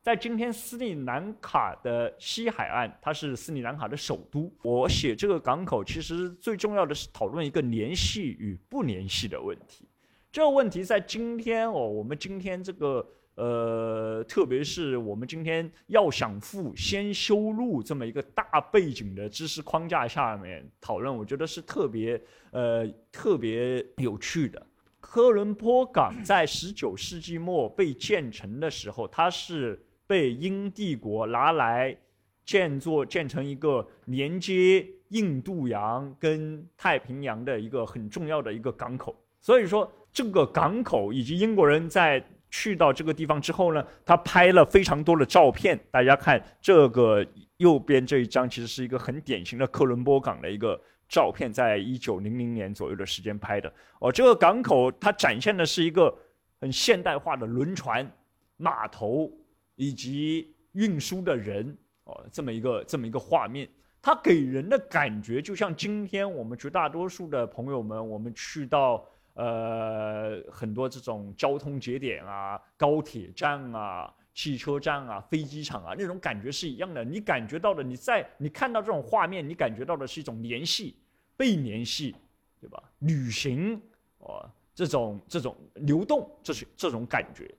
在今天斯里兰卡的西海岸，它是斯里兰卡的首都。我写这个港口，其实最重要的是讨论一个联系与不联系的问题。这个问题在今天哦，我们今天这个。呃，特别是我们今天要想富先修路这么一个大背景的知识框架下面讨论，我觉得是特别呃特别有趣的。科伦坡港 [CLEARS THROAT] 在十九世纪末被建成的时候，它是被英帝国拿来建作建成一个连接印度洋跟太平洋的一个很重要的一个港口。所以说，这个港口以及英国人在去到这个地方之后呢，他拍了非常多的照片。大家看这个右边这一张，其实是一个很典型的科伦坡港的一个照片，在一九零零年左右的时间拍的。哦，这个港口它展现的是一个很现代化的轮船、码头以及运输的人哦，这么一个这么一个画面。它给人的感觉就像今天我们绝大多数的朋友们，我们去到。呃，很多这种交通节点啊，高铁站啊，汽车站啊，飞机场啊，那种感觉是一样的。你感觉到的，你在你看到这种画面，你感觉到的是一种联系、被联系，对吧？旅行哦，这种这种流动，这是这种感觉。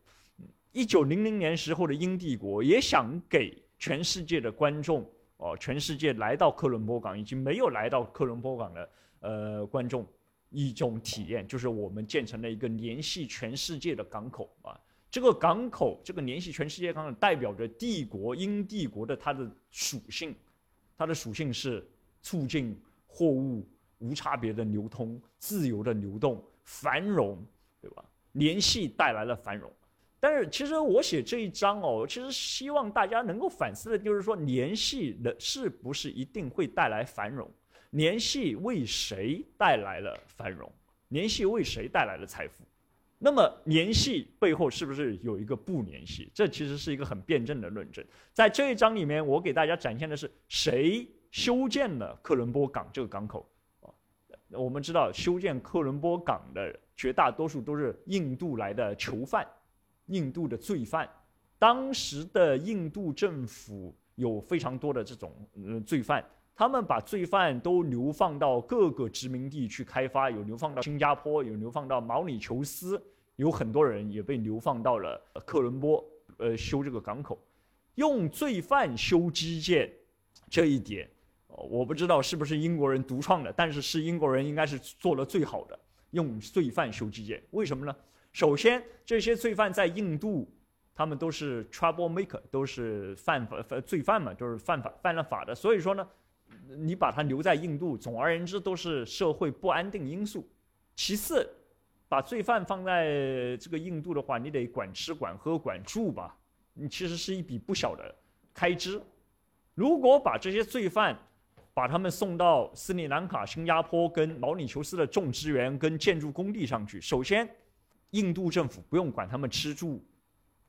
一九零零年时候的英帝国也想给全世界的观众哦，全世界来到科伦坡港以及没有来到科伦坡港的呃观众。一种体验就是我们建成了一个联系全世界的港口啊，这个港口，这个联系全世界港口代表着帝国英帝国的它的属性，它的属性是促进货物无差别的流通、自由的流动、繁荣，对吧？联系带来了繁荣，但是其实我写这一章哦，其实希望大家能够反思的就是说，联系的是不是一定会带来繁荣？联系为谁带来了繁荣？联系为谁带来了财富？那么联系背后是不是有一个不联系？这其实是一个很辩证的论证。在这一章里面，我给大家展现的是谁修建了科伦坡港这个港口？啊，我们知道修建科伦坡港的绝大多数都是印度来的囚犯，印度的罪犯。当时的印度政府有非常多的这种呃罪犯。他们把罪犯都流放到各个殖民地去开发，有流放到新加坡，有流放到毛里求斯，有很多人也被流放到了克伦坡，呃，修这个港口，用罪犯修基建，这一点，我不知道是不是英国人独创的，但是是英国人应该是做了最好的，用罪犯修基建。为什么呢？首先，这些罪犯在印度，他们都是 trouble maker，都是犯法犯罪犯嘛，都是犯法犯了法的，所以说呢。你把它留在印度，总而言之都是社会不安定因素。其次，把罪犯放在这个印度的话，你得管吃、管喝、管住吧？你其实是一笔不小的开支。如果把这些罪犯，把他们送到斯里兰卡、新加坡跟毛里求斯的种植园跟建筑工地上去，首先，印度政府不用管他们吃住。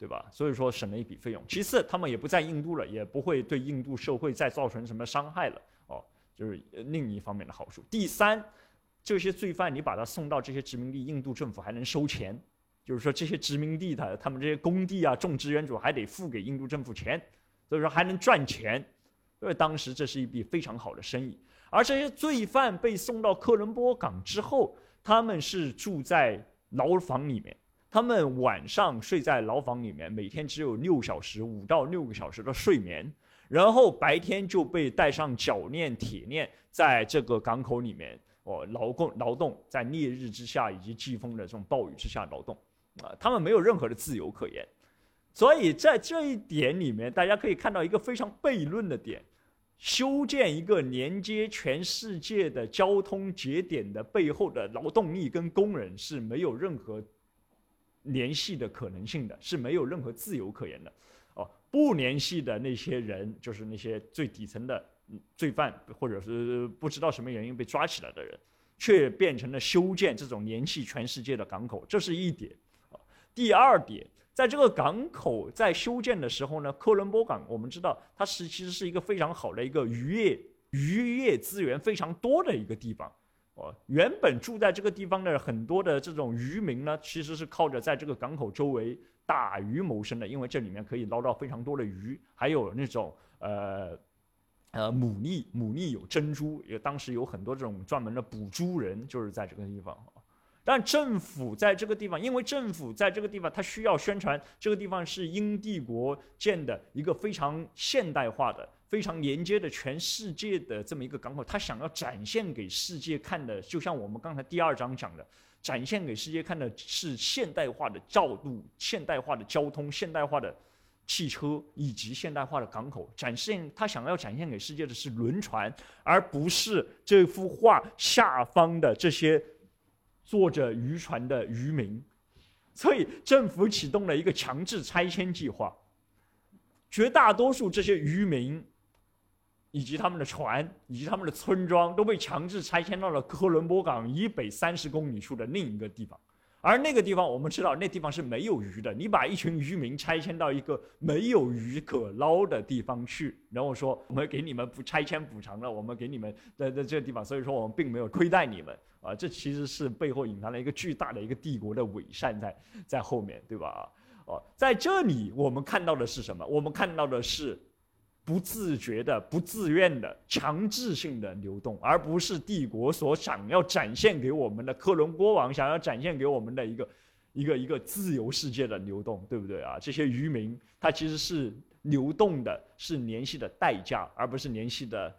对吧？所以说省了一笔费用。其次，他们也不在印度了，也不会对印度社会再造成什么伤害了，就是另一方面的好处。第三，这些罪犯你把他送到这些殖民地，印度政府还能收钱，就是说这些殖民地的他们这些工地啊，种植园主还得付给印度政府钱，所以说还能赚钱，所以当时这是一笔非常好的生意。而这些罪犯被送到科伦坡港之后，他们是住在牢房里面。他们晚上睡在牢房里面，每天只有六小时，五到六个小时的睡眠，然后白天就被带上脚链、铁链，在这个港口里面哦劳工劳动，在烈日之下以及季风的这种暴雨之下劳动，啊，他们没有任何的自由可言，所以在这一点里面，大家可以看到一个非常悖论的点：修建一个连接全世界的交通节点的背后的劳动力跟工人是没有任何。联系的可能性的是没有任何自由可言的，不联系的那些人就是那些最底层的罪犯，或者是不知道什么原因被抓起来的人，却变成了修建这种联系全世界的港口，这是一点。第二点，在这个港口在修建的时候呢，科伦坡港我们知道它是其实是一个非常好的一个渔业渔业资源非常多的一个地方。哦，原本住在这个地方的很多的这种渔民呢，其实是靠着在这个港口周围打鱼谋生的，因为这里面可以捞到非常多的鱼，还有那种呃呃牡蛎，牡蛎有珍珠，也当时有很多这种专门的捕猪人就是在这个地方。但政府在这个地方，因为政府在这个地方，它需要宣传这个地方是英帝国建的一个非常现代化的。非常连接的全世界的这么一个港口，他想要展现给世界看的，就像我们刚才第二章讲的，展现给世界看的是现代化的道路、现代化的交通、现代化的汽车以及现代化的港口。展现他想要展现给世界的是轮船，而不是这幅画下方的这些坐着渔船的渔民。所以政府启动了一个强制拆迁计划，绝大多数这些渔民。以及他们的船，以及他们的村庄都被强制拆迁到了科伦坡港以北三十公里处的另一个地方，而那个地方我们知道，那地方是没有鱼的。你把一群渔民拆迁到一个没有鱼可捞的地方去，然后说我们给你们补拆迁补偿了，我们给你们在在这个地方，所以说我们并没有亏待你们啊。这其实是背后隐藏了一个巨大的一个帝国的伪善在在后面对吧？哦，在这里我们看到的是什么？我们看到的是。不自觉的、不自愿的、强制性的流动，而不是帝国所想要展现给我们的克伦国王想要展现给我们的一个、一个、一个自由世界的流动，对不对啊？这些渔民他其实是流动的，是联系的代价，而不是联系的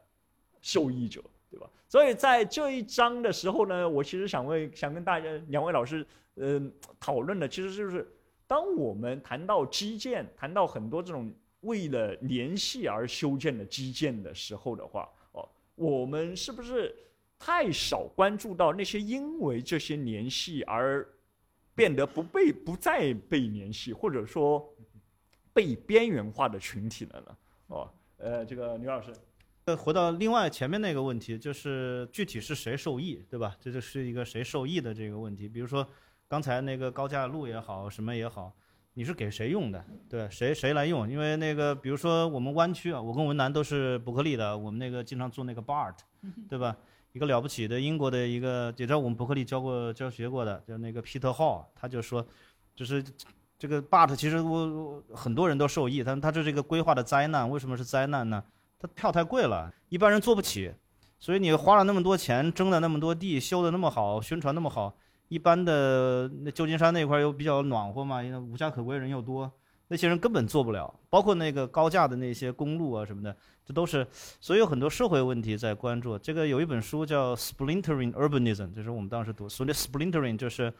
受益者，对吧？所以在这一章的时候呢，我其实想问、想跟大家两位老师，嗯，讨论的其实就是，当我们谈到基建，谈到很多这种。为了联系而修建的基建的时候的话，哦，我们是不是太少关注到那些因为这些联系而变得不被不再被联系，或者说被边缘化的群体了呢？哦，呃，这个刘老师，呃，回到另外前面那个问题，就是具体是谁受益，对吧？这就是一个谁受益的这个问题。比如说刚才那个高架路也好，什么也好。你是给谁用的？对，谁谁来用？因为那个，比如说我们湾区啊，我跟文南都是伯克利的，我们那个经常做那个 BART，对吧？一个了不起的英国的一个，也在我们伯克利教过教学过的，叫那个 Peter Hall，他就说，就是这个 BART 其实我我很多人都受益，但他这是一个规划的灾难。为什么是灾难呢？他票太贵了，一般人坐不起，所以你花了那么多钱，征了那么多地，修的那么好，宣传那么好。一般的那旧金山那块又比较暖和嘛，因为无家可归人又多，那些人根本做不了。包括那个高架的那些公路啊什么的，这都是，所以有很多社会问题在关注。这个有一本书叫《Splintering Urbanism》，就是我们当时读。所谓 Splintering 就是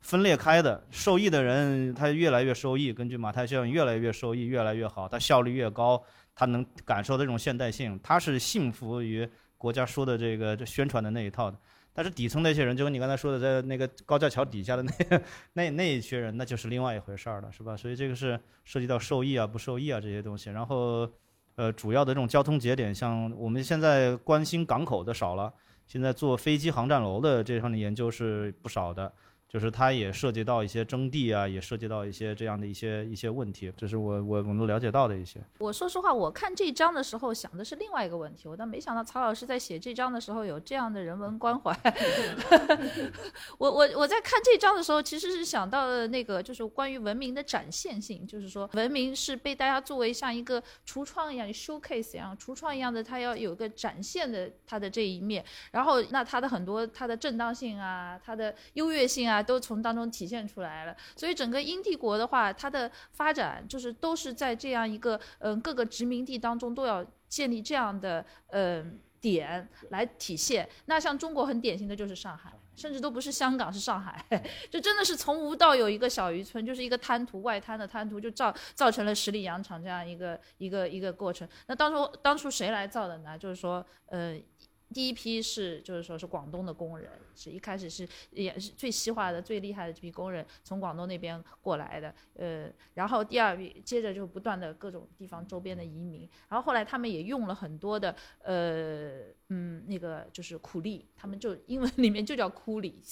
分裂开的，受益的人他越来越受益，根据马太效应越来越受益，越来越好，他效率越高，他能感受这种现代性，他是信服于国家说的这个这宣传的那一套的。但是底层那些人，就跟你刚才说的，在那个高架桥底下的那 [LAUGHS] 那那一群人，那就是另外一回事儿了，是吧？所以这个是涉及到受益啊、不受益啊这些东西。然后，呃，主要的这种交通节点，像我们现在关心港口的少了，现在坐飞机航站楼的这方面研究是不少的。就是它也涉及到一些征地啊，也涉及到一些这样的一些一些问题，这是我我我们了解到的一些。我说实话，我看这章的时候想的是另外一个问题，我倒没想到曹老师在写这章的时候有这样的人文关怀。[LAUGHS] 我我我在看这章的时候，其实是想到了那个就是关于文明的展现性，就是说文明是被大家作为像一个橱窗一样，showcase 一样，橱窗一样的，它要有个展现的它的这一面，然后那它的很多它的正当性啊，它的优越性啊。都从当中体现出来了，所以整个英帝国的话，它的发展就是都是在这样一个嗯各个殖民地当中都要建立这样的嗯点来体现。那像中国很典型的就是上海，甚至都不是香港，是上海，[LAUGHS] 就真的是从无到有一个小渔村，就是一个滩涂外滩的滩涂，就造造成了十里洋场这样一个一个一个过程。那当初当初谁来造的呢？就是说呃。第一批是，就是说是广东的工人，是一开始是也是最西化的、最厉害的这批工人从广东那边过来的，呃，然后第二批接着就不断的各种地方周边的移民，然后后来他们也用了很多的，呃，嗯，那个就是苦力，他们就英文里面就叫苦力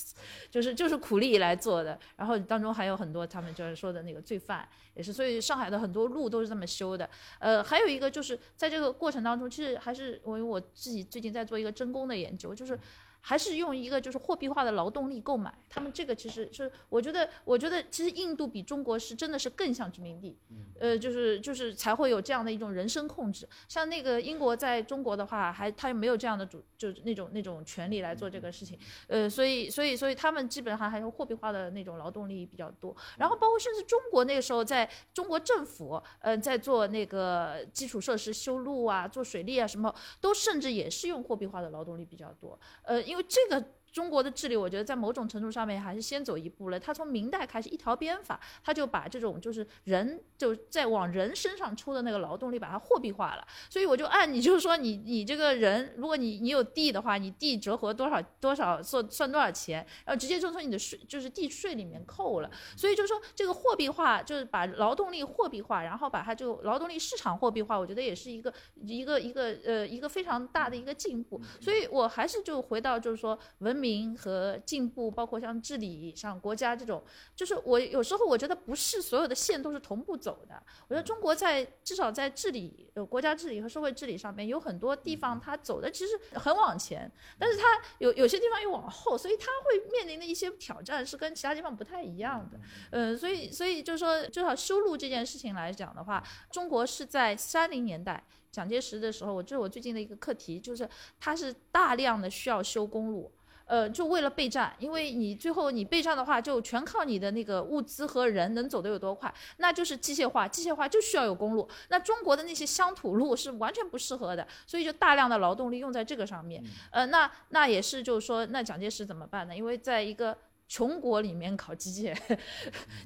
就是就是苦力来做的，然后当中还有很多他们就是说的那个罪犯，也是，所以上海的很多路都是这么修的，呃，还有一个就是在这个过程当中，其实还是我我自己最近在做一个。真功的研究就是。还是用一个就是货币化的劳动力购买，他们这个其实是我觉得，我觉得其实印度比中国是真的是更像殖民地，呃，就是就是才会有这样的一种人身控制。像那个英国在中国的话，还他又没有这样的主，就是那种那种权利来做这个事情，呃，所以所以所以他们基本上还是货币化的那种劳动力比较多。然后包括甚至中国那个时候，在中国政府，呃，在做那个基础设施修路啊，做水利啊什么，都甚至也是用货币化的劳动力比较多，呃。因为这个。中国的治理，我觉得在某种程度上面还是先走一步了。他从明代开始一条鞭法，他就把这种就是人就在往人身上抽的那个劳动力，把它货币化了。所以我就按你就是说你你这个人，如果你你有地的话，你地折合多少多少算算多少钱，然后直接就从你的税就是地税里面扣了。所以就是说这个货币化就是把劳动力货币化，然后把它这个劳动力市场货币化，我觉得也是一个一个一个呃一个非常大的一个进步。所以我还是就回到就是说文。明和进步，包括像治理、像国家这种，就是我有时候我觉得不是所有的线都是同步走的。我觉得中国在至少在治理、呃国家治理和社会治理上面，有很多地方它走的其实很往前，但是它有有些地方又往后，所以它会面临的一些挑战是跟其他地方不太一样的。嗯，所以所以就是说，至少修路这件事情来讲的话，中国是在三零年代蒋介石的时候，我这是我最近的一个课题，就是它是大量的需要修公路。呃，就为了备战，因为你最后你备战的话，就全靠你的那个物资和人能走得有多快，那就是机械化，机械化就需要有公路。那中国的那些乡土路是完全不适合的，所以就大量的劳动力用在这个上面。呃，那那也是就是说，那蒋介石怎么办呢？因为在一个。穷国里面搞机械，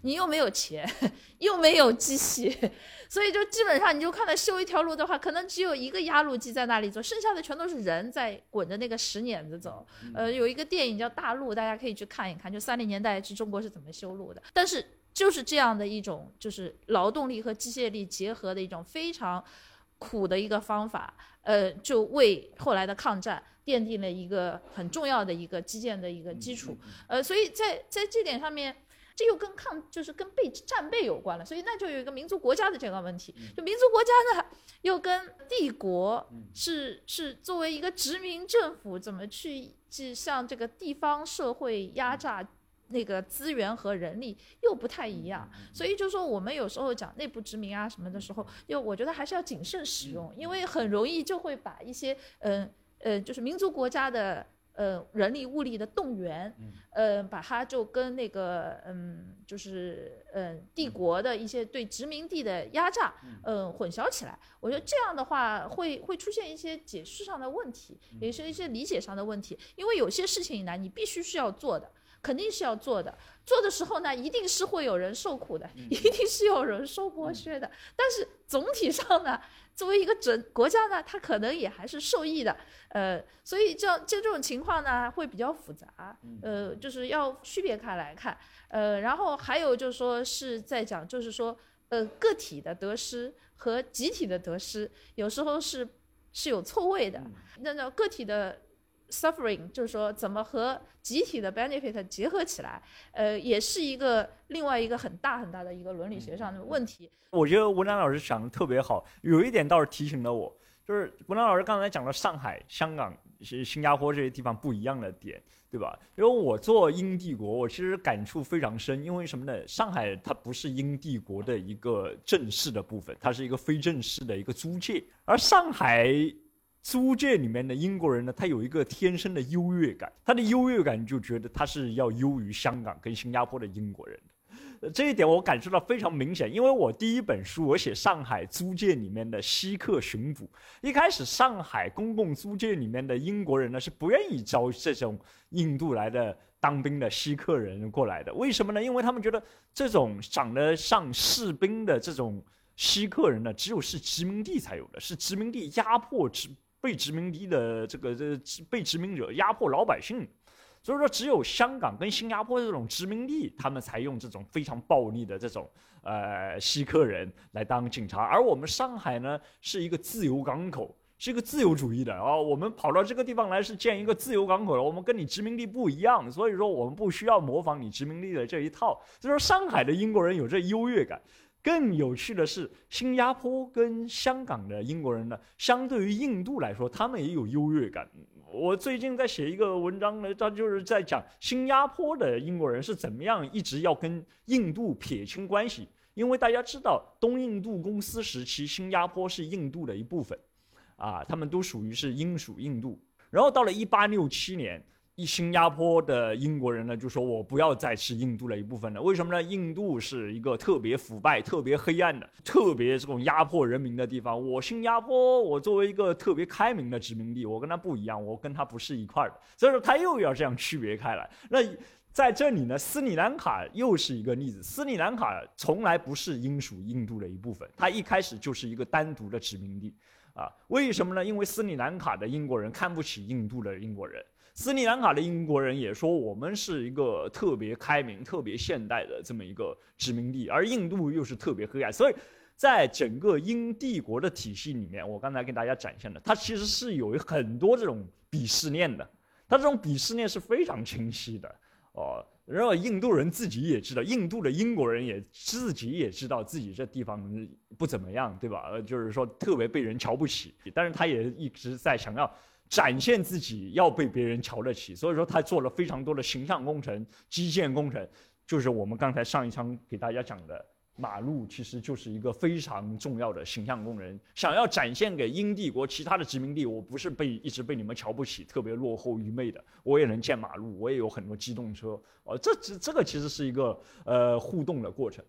你又没有钱，又没有机器，所以就基本上你就看到修一条路的话，可能只有一个压路机在那里走，剩下的全都是人在滚着那个石碾子走。呃，有一个电影叫《大路》，大家可以去看一看，就三零年代是中国是怎么修路的。但是就是这样的一种，就是劳动力和机械力结合的一种非常苦的一个方法，呃，就为后来的抗战。奠定了一个很重要的一个基建的一个基础，呃，所以在在这点上面，这又跟抗就是跟备战备有关了，所以那就有一个民族国家的这个问题，就民族国家呢又跟帝国是是作为一个殖民政府怎么去去向这个地方社会压榨那个资源和人力又不太一样，所以就说我们有时候讲内部殖民啊什么的时候，又我觉得还是要谨慎使用，因为很容易就会把一些嗯。呃，就是民族国家的呃人力物力的动员，呃，把它就跟那个嗯，就是嗯帝国的一些对殖民地的压榨，嗯，混淆起来。我觉得这样的话会会出现一些解释上的问题，也是一些理解上的问题。因为有些事情呢，你必须是要做的，肯定是要做的。做的时候呢，一定是会有人受苦的，一定是有人受剥削的。但是总体上呢。作为一个整国家呢，它可能也还是受益的，呃，所以这就这种情况呢会比较复杂，呃，就是要区别开来看，呃，然后还有就是说是在讲，就是说，呃，个体的得失和集体的得失有时候是是有错位的，那个个体的。suffering，就是说怎么和集体的 benefit 结合起来，呃，也是一个另外一个很大很大的一个伦理学上的问题。我觉得文章老师讲的特别好，有一点倒是提醒了我，就是文章老师刚才讲了上海、香港、新新加坡这些地方不一样的点，对吧？因为我做英帝国，我其实感触非常深，因为什么呢？上海它不是英帝国的一个正式的部分，它是一个非正式的一个租界，而上海。租界里面的英国人呢，他有一个天生的优越感，他的优越感就觉得他是要优于香港跟新加坡的英国人，这一点我感受到非常明显。因为我第一本书我写上海租界里面的稀客巡捕，一开始上海公共租界里面的英国人呢是不愿意招这种印度来的当兵的稀客人过来的，为什么呢？因为他们觉得这种长得像士兵的这种稀客人呢，只有是殖民地才有的，是殖民地压迫殖。被殖民地的这个这被殖民者压迫老百姓，所以说只有香港跟新加坡这种殖民地，他们才用这种非常暴力的这种呃稀客人来当警察，而我们上海呢是一个自由港口，是一个自由主义的。啊，我们跑到这个地方来是建一个自由港口的，我们跟你殖民地不一样，所以说我们不需要模仿你殖民地的这一套，所以说上海的英国人有这优越感。更有趣的是，新加坡跟香港的英国人呢，相对于印度来说，他们也有优越感。我最近在写一个文章呢，他就是在讲新加坡的英国人是怎么样一直要跟印度撇清关系，因为大家知道东印度公司时期，新加坡是印度的一部分，啊，他们都属于是英属印度。然后到了一八六七年。一新加坡的英国人呢，就说我不要再是印度的一部分了。为什么呢？印度是一个特别腐败、特别黑暗的、特别这种压迫人民的地方。我新加坡，我作为一个特别开明的殖民地，我跟他不一样，我跟他不是一块儿的。所以说，他又要这样区别开来。那在这里呢，斯里兰卡又是一个例子。斯里兰卡从来不是英属印度的一部分，它一开始就是一个单独的殖民地。啊，为什么呢？因为斯里兰卡的英国人看不起印度的英国人。斯里兰卡的英国人也说，我们是一个特别开明、特别现代的这么一个殖民地，而印度又是特别黑暗。所以，在整个英帝国的体系里面，我刚才给大家展现的，它其实是有很多这种鄙视链的。它这种鄙视链是非常清晰的哦。然后印度人自己也知道，印度的英国人也自己也知道自己这地方不怎么样，对吧？呃，就是说特别被人瞧不起，但是他也一直在想要。展现自己要被别人瞧得起，所以说他做了非常多的形象工程、基建工程，就是我们刚才上一章给大家讲的马路，其实就是一个非常重要的形象工程。想要展现给英帝国其他的殖民地，我不是被一直被你们瞧不起、特别落后愚昧的，我也能建马路，我也有很多机动车。哦，这这这个其实是一个呃互动的过程。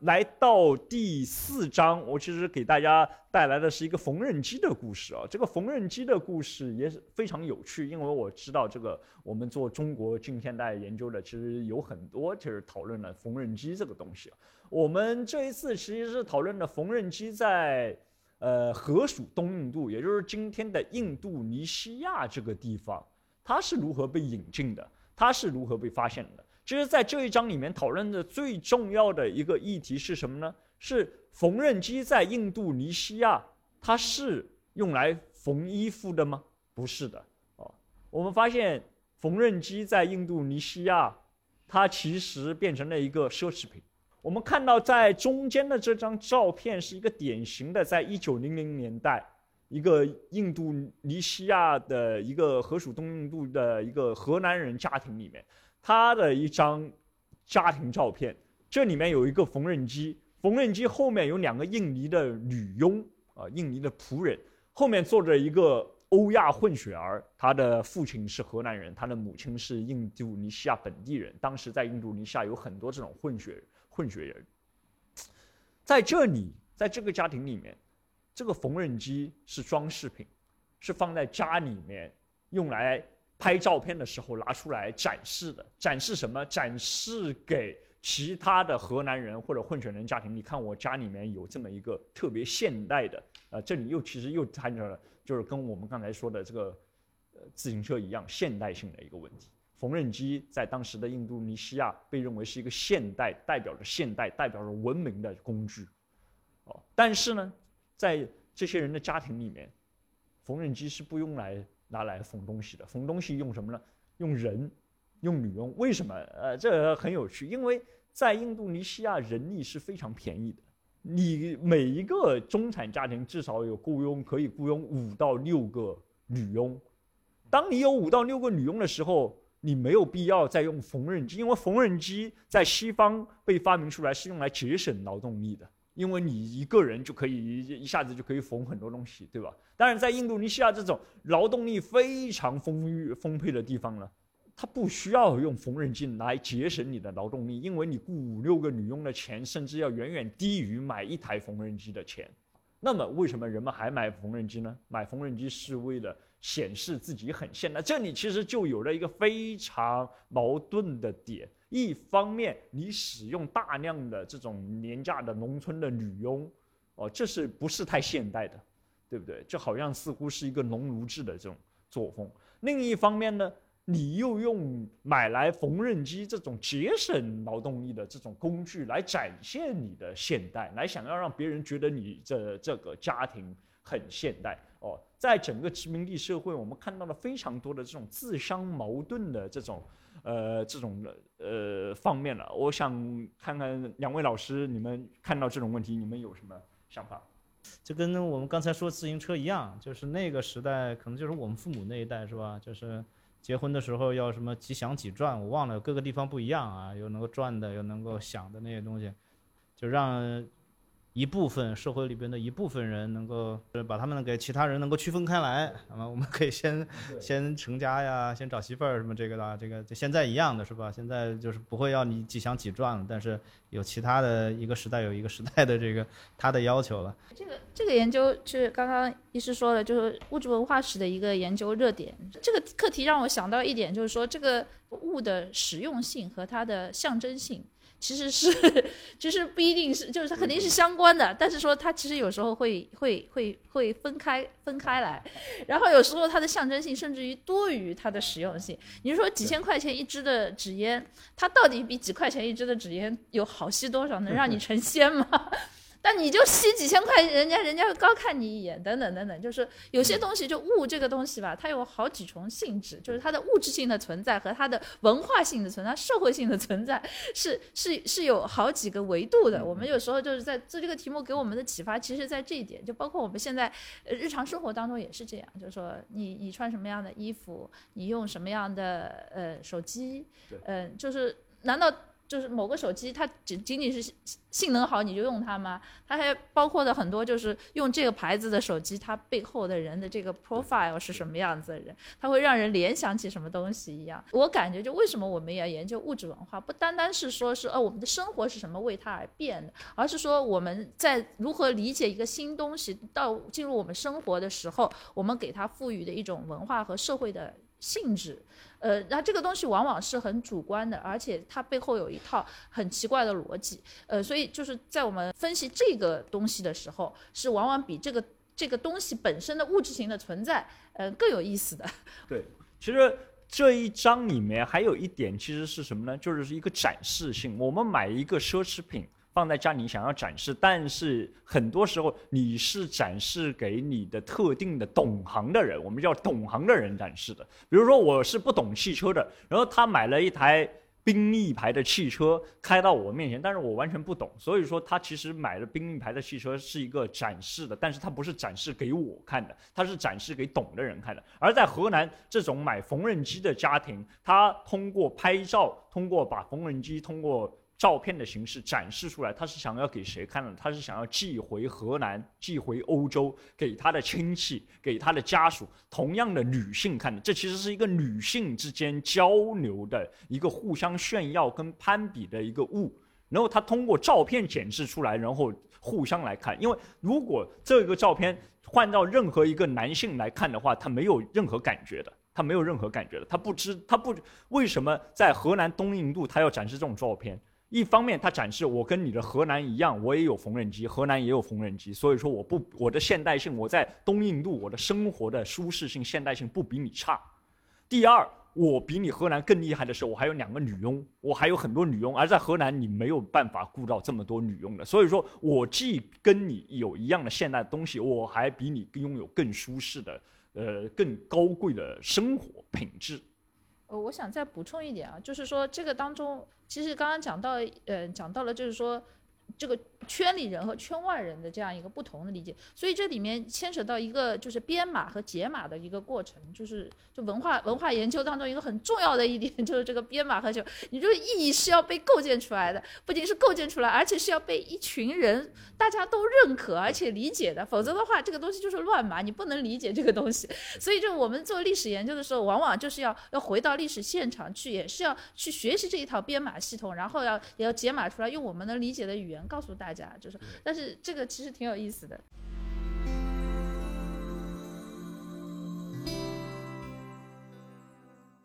来到第四章，我其实给大家带来的是一个缝纫机的故事啊。这个缝纫机的故事也是非常有趣，因为我知道这个我们做中国近现代研究的，其实有很多就是讨论了缝纫机这个东西。我们这一次其实是讨论的缝纫机在呃河属东印度，也就是今天的印度尼西亚这个地方，它是如何被引进的，它是如何被发现的。其实，在这一章里面讨论的最重要的一个议题是什么呢？是缝纫机在印度尼西亚，它是用来缝衣服的吗？不是的，哦，我们发现缝纫机在印度尼西亚，它其实变成了一个奢侈品。我们看到在中间的这张照片是一个典型的，在一九零零年代，一个印度尼西亚的一个河属东印度的一个河南人家庭里面。他的一张家庭照片，这里面有一个缝纫机，缝纫机后面有两个印尼的女佣啊，印尼的仆人，后面坐着一个欧亚混血儿，他的父亲是河南人，他的母亲是印度尼西亚本地人。当时在印度尼西亚有很多这种混血混血人，在这里，在这个家庭里面，这个缝纫机是装饰品，是放在家里面用来。拍照片的时候拿出来展示的，展示什么？展示给其他的河南人或者混血人家庭。你看我家里面有这么一个特别现代的，呃，这里又其实又谈着了，就是跟我们刚才说的这个，呃，自行车一样现代性的一个问题。缝纫机在当时的印度尼西亚被认为是一个现代，代表着现代，代表着文明的工具。哦，但是呢，在这些人的家庭里面，缝纫机是不用来拿来缝东西的，缝东西用什么呢？用人，用女佣。为什么？呃，这很有趣，因为在印度尼西亚人力是非常便宜的，你每一个中产家庭至少有雇佣可以雇佣五到六个女佣。当你有五到六个女佣的时候，你没有必要再用缝纫机，因为缝纫机在西方被发明出来是用来节省劳动力的，因为你一个人就可以一下子就可以缝很多东西，对吧？当然，在印度尼西亚这种劳动力非常丰裕丰沛的地方呢，它不需要用缝纫机来节省你的劳动力，因为你雇五六个女佣的钱，甚至要远远低于买一台缝纫机的钱。那么，为什么人们还买缝纫机呢？买缝纫机是为了。显示自己很现代，这里其实就有了一个非常矛盾的点。一方面，你使用大量的这种廉价的农村的女佣，哦，这是不是太现代的，对不对？这好像似乎是一个农奴制的这种作风。另一方面呢，你又用买来缝纫机这种节省劳动力的这种工具来展现你的现代，来想要让别人觉得你这这个家庭很现代。哦，在整个殖民地社会，我们看到了非常多的这种自相矛盾的这种，呃，这种的呃方面了。我想看看两位老师，你们看到这种问题，你们有什么想法？就跟我们刚才说自行车一样，就是那个时代，可能就是我们父母那一代，是吧？就是结婚的时候要什么几响几转，我忘了各个地方不一样啊，有能够转的，有能够响的那些东西，就让。一部分社会里边的一部分人能够把他们给其他人能够区分开来，那么我们可以先先成家呀，先找媳妇儿什么这个的，这个就现在一样的是吧？现在就是不会要你几想几赚了，但是有其他的一个时代有一个时代的这个他的要求了。这个这个研究就是刚刚医师说的，就是物质文化史的一个研究热点。这个课题让我想到一点，就是说这个物的实用性和它的象征性。其实是，其实不一定是，就是它肯定是相关的，但是说它其实有时候会会会会分开分开来，然后有时候它的象征性甚至于多于它的实用性。你说几千块钱一支的纸烟，它到底比几块钱一支的纸烟有好吸多少，能让你成仙吗？那你就吸几千块，人家人家高看你一眼，等等等等，就是有些东西就物这个东西吧，它有好几重性质，就是它的物质性的存在和它的文化性的存在、社会性的存在是 [LAUGHS] 是是有好几个维度的。我们有时候就是在做这个题目给我们的启发，其实在这一点，就包括我们现在日常生活当中也是这样，就是说你你穿什么样的衣服，你用什么样的呃手机，嗯，就是难道？就是某个手机，它仅仅仅是性能好你就用它吗？它还包括的很多，就是用这个牌子的手机，它背后的人的这个 profile 是什么样子的人，它会让人联想起什么东西一样。我感觉就为什么我们要研究物质文化，不单单是说是哦我们的生活是什么为它而变的，而是说我们在如何理解一个新东西到进入我们生活的时候，我们给它赋予的一种文化和社会的性质。呃，那这个东西往往是很主观的，而且它背后有一套很奇怪的逻辑。呃，所以就是在我们分析这个东西的时候，是往往比这个这个东西本身的物质型的存在，呃，更有意思的。[LAUGHS] 对，其实这一章里面还有一点，其实是什么呢？就是一个展示性。我们买一个奢侈品。放在家里想要展示，但是很多时候你是展示给你的特定的懂行的人，我们叫懂行的人展示的。比如说我是不懂汽车的，然后他买了一台宾利牌的汽车开到我面前，但是我完全不懂，所以说他其实买了宾利牌的汽车是一个展示的，但是他不是展示给我看的，他是展示给懂的人看的。而在河南这种买缝纫机的家庭，他通过拍照，通过把缝纫机通过。照片的形式展示出来，他是想要给谁看的？他是想要寄回河南、寄回欧洲，给他的亲戚、给他的家属，同样的女性看的。这其实是一个女性之间交流的一个互相炫耀跟攀比的一个物。然后他通过照片展示出来，然后互相来看。因为如果这个照片换到任何一个男性来看的话，他没有任何感觉的，他没有任何感觉的，他不知他不为什么在河南东印度他要展示这种照片。一方面，它展示我跟你的河南一样，我也有缝纫机，河南也有缝纫机，所以说我不我的现代性，我在东印度我的生活的舒适性、现代性不比你差。第二，我比你河南更厉害的是，我还有两个女佣，我还有很多女佣，而在河南你没有办法雇到这么多女佣的。所以说我既跟你有一样的现代东西，我还比你拥有更舒适的、呃更高贵的生活品质。呃，我想再补充一点啊，就是说这个当中，其实刚刚讲到，呃，讲到了就是说。这个圈里人和圈外人的这样一个不同的理解，所以这里面牵扯到一个就是编码和解码的一个过程，就是就文化文化研究当中一个很重要的一点，[LAUGHS] 就是这个编码和就你这个意义是要被构建出来的，不仅是构建出来，而且是要被一群人大家都认可而且理解的，否则的话这个东西就是乱码，你不能理解这个东西。[LAUGHS] 所以就我们做历史研究的时候，往往就是要要回到历史现场去，也是要去学习这一套编码系统，然后要也要解码出来，用我们能理解的语言。告诉大家，就是，但是这个其实挺有意思的。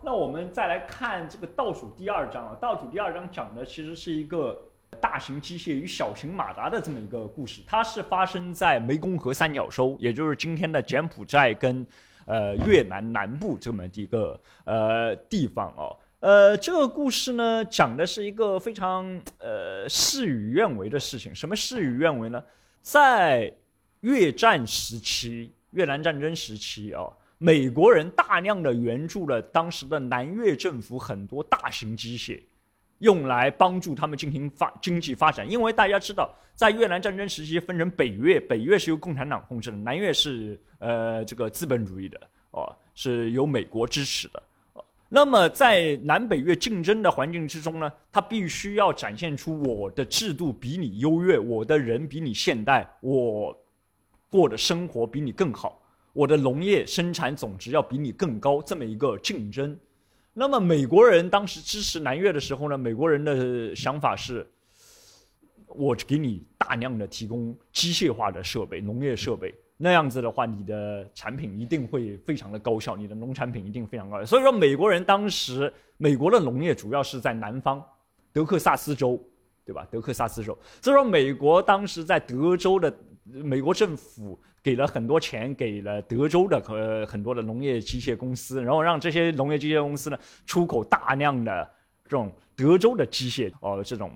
那我们再来看这个倒数第二章啊，倒数第二章讲的其实是一个大型机械与小型马达的这么一个故事，它是发生在湄公河三角洲，也就是今天的柬埔寨跟呃越南南部这么一个呃地方哦。呃，这个故事呢，讲的是一个非常呃事与愿违的事情。什么事与愿违呢？在越战时期，越南战争时期啊，美国人大量的援助了当时的南越政府很多大型机械，用来帮助他们进行发经济发展。因为大家知道，在越南战争时期分成北越，北越是由共产党控制的，南越是呃这个资本主义的哦，是由美国支持的。那么，在南北越竞争的环境之中呢，他必须要展现出我的制度比你优越，我的人比你现代，我过的生活比你更好，我的农业生产总值要比你更高，这么一个竞争。那么，美国人当时支持南越的时候呢，美国人的想法是：我给你大量的提供机械化的设备，农业设备。那样子的话，你的产品一定会非常的高效，你的农产品一定非常高效。所以说，美国人当时美国的农业主要是在南方，德克萨斯州，对吧？德克萨斯州。所以说，美国当时在德州的美国政府给了很多钱给了德州的和很多的农业机械公司，然后让这些农业机械公司呢出口大量的这种德州的机械哦，这种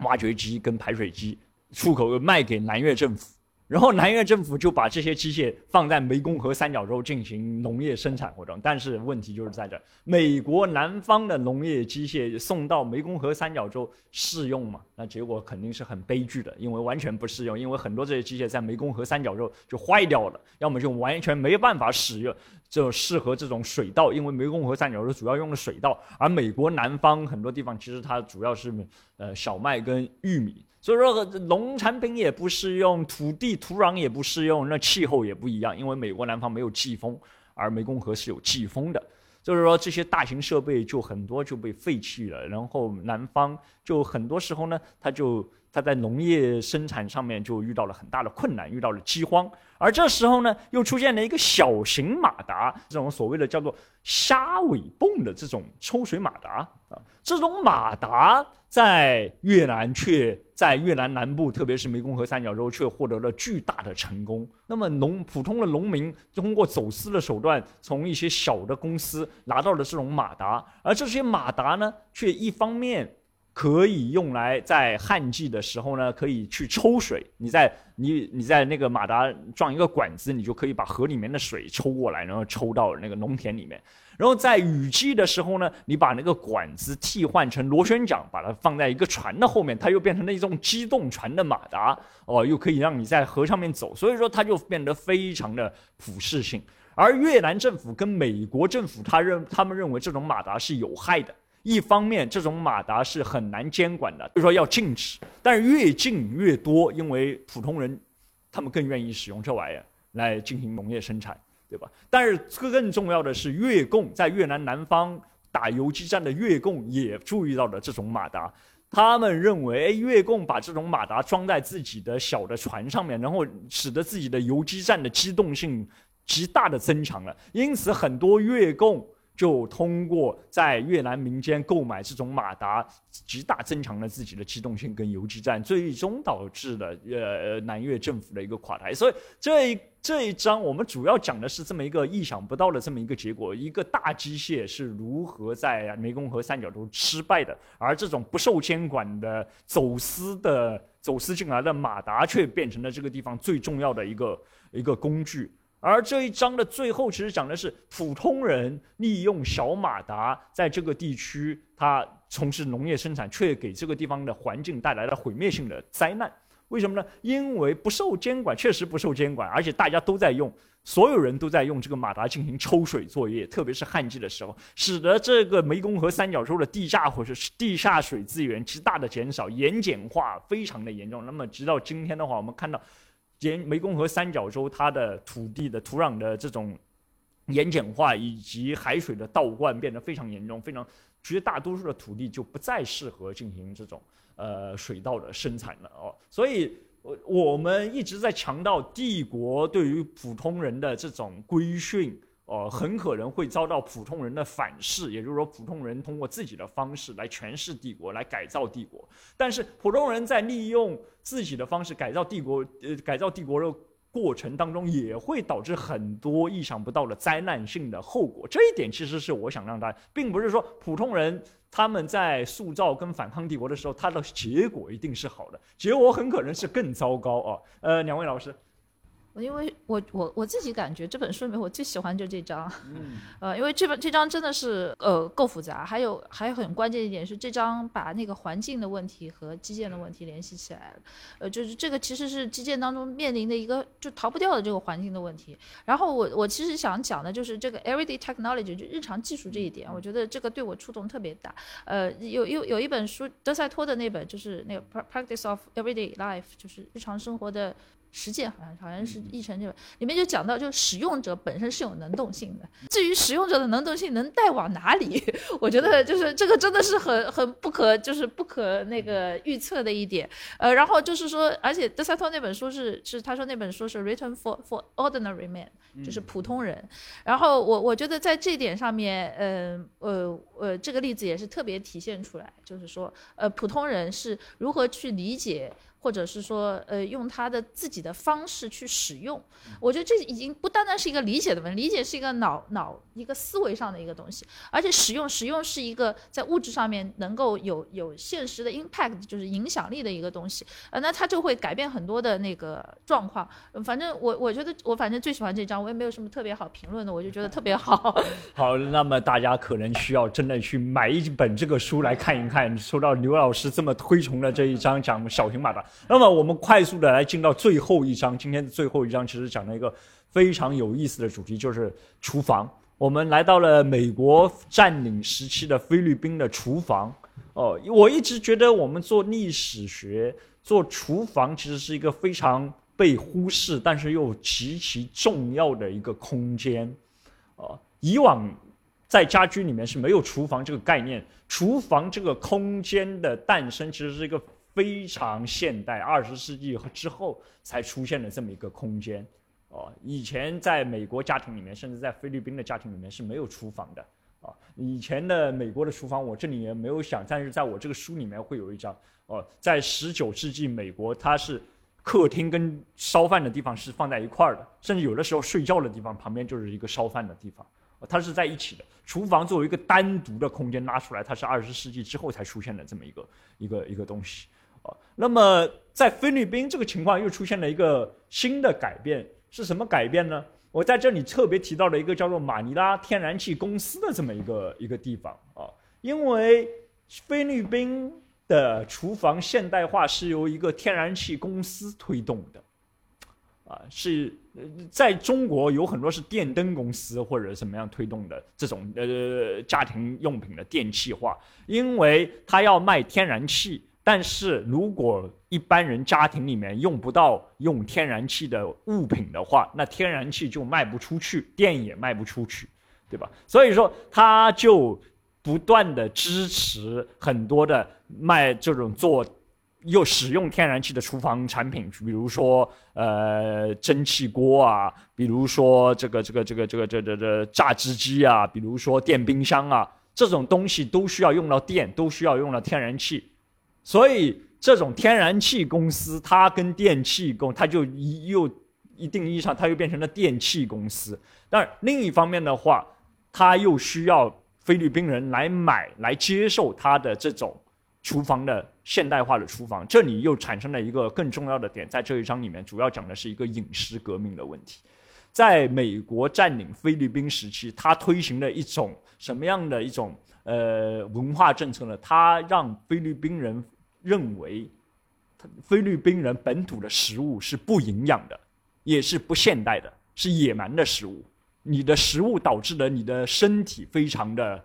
挖掘机跟排水机出口卖给南越政府。然后南越政府就把这些机械放在湄公河三角洲进行农业生产活动，但是问题就是在这美国南方的农业机械送到湄公河三角洲适用吗？那结果肯定是很悲剧的，因为完全不适用，因为很多这些机械在湄公河三角洲就坏掉了，要么就完全没办法使用，就适合这种水稻，因为湄公河三角洲主要用的水稻，而美国南方很多地方其实它主要是呃小麦跟玉米。所以说，农产品也不适用，土地土壤也不适用，那气候也不一样，因为美国南方没有季风，而湄公河是有季风的。就是说，这些大型设备就很多就被废弃了，然后南方就很多时候呢，它就它在农业生产上面就遇到了很大的困难，遇到了饥荒。而这时候呢，又出现了一个小型马达，这种所谓的叫做虾尾泵的这种抽水马达啊，这种马达。在越南，却在越南南部，特别是湄公河三角洲，却获得了巨大的成功。那么，农普通的农民通过走私的手段，从一些小的公司拿到了这种马达，而这些马达呢，却一方面可以用来在旱季的时候呢，可以去抽水。你在你你在那个马达装一个管子，你就可以把河里面的水抽过来，然后抽到那个农田里面。然后在雨季的时候呢，你把那个管子替换成螺旋桨，把它放在一个船的后面，它又变成了一种机动船的马达，哦，又可以让你在河上面走。所以说，它就变得非常的普适性。而越南政府跟美国政府，他认他们认为这种马达是有害的。一方面，这种马达是很难监管的，就是说要禁止。但是越禁越多，因为普通人他们更愿意使用这玩意儿来进行农业生产。对吧？但是更重要的是，越共在越南南方打游击战的越共也注意到了这种马达，他们认为，哎，越共把这种马达装在自己的小的船上面，然后使得自己的游击战的机动性极大的增强了。因此，很多越共就通过在越南民间购买这种马达，极大增强了自己的机动性跟游击战，最终导致了呃南越政府的一个垮台。所以这一这一章我们主要讲的是这么一个意想不到的这么一个结果：一个大机械是如何在湄公河三角洲失败的，而这种不受监管的走私的走私进来的马达却变成了这个地方最重要的一个一个工具。而这一章的最后，其实讲的是普通人利用小马达在这个地区，他从事农业生产，却给这个地方的环境带来了毁灭性的灾难。为什么呢？因为不受监管，确实不受监管，而且大家都在用，所有人都在用这个马达进行抽水作业，特别是旱季的时候，使得这个湄公河三角洲的地下或者是地下水资源极大的减少，盐碱化非常的严重。那么直到今天的话，我们看到。沿湄公河三角洲，它的土地的土壤的这种盐碱化以及海水的倒灌变得非常严重，非常绝大多数的土地就不再适合进行这种呃水稻的生产了哦。所以，我我们一直在强调帝国对于普通人的这种规训。哦，很可能会遭到普通人的反噬，也就是说，普通人通过自己的方式来诠释帝国，来改造帝国。但是，普通人在利用自己的方式改造帝国，呃，改造帝国的过程当中，也会导致很多意想不到的灾难性的后果。这一点其实是我想让大家，并不是说普通人他们在塑造跟反抗帝国的时候，他的结果一定是好的，结果很可能是更糟糕啊。呃，两位老师。因为我我我自己感觉这本书里面我最喜欢就这章，[LAUGHS] 呃，因为这本这张真的是呃够复杂，还有还有很关键一点是这张把那个环境的问题和基建的问题联系起来了，呃，就是这个其实是基建当中面临的一个就逃不掉的这个环境的问题。然后我我其实想讲的就是这个 everyday technology 就日常技术这一点，我觉得这个对我触动特别大。呃，有有有一本书德赛托的那本就是那个 practice of everyday life，就是日常生活的。实践好像好像是译成这本，里面就讲到，就是使用者本身是有能动性的。至于使用者的能动性能带往哪里，[LAUGHS] 我觉得就是这个真的是很很不可，就是不可那个预测的一点。呃，然后就是说，而且德萨托那本书是是他说那本书是 written for for ordinary man，就是普通人。然后我我觉得在这点上面，嗯呃呃，这个例子也是特别体现出来，就是说，呃，普通人是如何去理解。或者是说，呃，用他的自己的方式去使用，我觉得这已经不单单是一个理解的问题，理解是一个脑脑一个思维上的一个东西，而且使用使用是一个在物质上面能够有有现实的 impact，就是影响力的一个东西，呃，那它就会改变很多的那个状况。反正我我觉得我反正最喜欢这张，我也没有什么特别好评论的，我就觉得特别好。[LAUGHS] 好，那么大家可能需要真的去买一本这个书来看一看。说到刘老师这么推崇的这一章讲小型马达。那么我们快速的来进到最后一章，今天最后一章其实讲了一个非常有意思的主题，就是厨房。我们来到了美国占领时期的菲律宾的厨房。哦，我一直觉得我们做历史学做厨房其实是一个非常被忽视，但是又极其重要的一个空间。哦，以往在家居里面是没有厨房这个概念，厨房这个空间的诞生其实是一个。非常现代，二十世纪之后才出现了这么一个空间，哦，以前在美国家庭里面，甚至在菲律宾的家庭里面是没有厨房的，啊，以前的美国的厨房我这里也没有想，但是在我这个书里面会有一张，哦，在十九世纪美国，它是客厅跟烧饭的地方是放在一块儿的，甚至有的时候睡觉的地方旁边就是一个烧饭的地方，它是在一起的。厨房作为一个单独的空间拉出来，它是二十世纪之后才出现的这么一个一个一个东西。啊，那么在菲律宾这个情况又出现了一个新的改变，是什么改变呢？我在这里特别提到了一个叫做马尼拉天然气公司的这么一个一个地方啊，因为菲律宾的厨房现代化是由一个天然气公司推动的，啊，是在中国有很多是电灯公司或者怎么样推动的这种呃家庭用品的电气化，因为它要卖天然气。但是如果一般人家庭里面用不到用天然气的物品的话，那天然气就卖不出去，电也卖不出去，对吧？所以说，他就不断的支持很多的卖这种做又使用天然气的厨房产品，比如说呃蒸汽锅啊，比如说这个这个这个这个这这这榨汁机啊，比如说电冰箱啊，这种东西都需要用到电，都需要用到天然气，所以这种天然气公司它跟电气公，它就一又一定意义上它又变成了电气公司。但另一方面的话，它又需要菲律宾人来买来接受它的这种。厨房的现代化的厨房，这里又产生了一个更重要的点，在这一章里面主要讲的是一个饮食革命的问题。在美国占领菲律宾时期，他推行了一种什么样的一种呃文化政策呢？它让菲律宾人认为，菲律宾人本土的食物是不营养的，也是不现代的，是野蛮的食物。你的食物导致了你的身体非常的。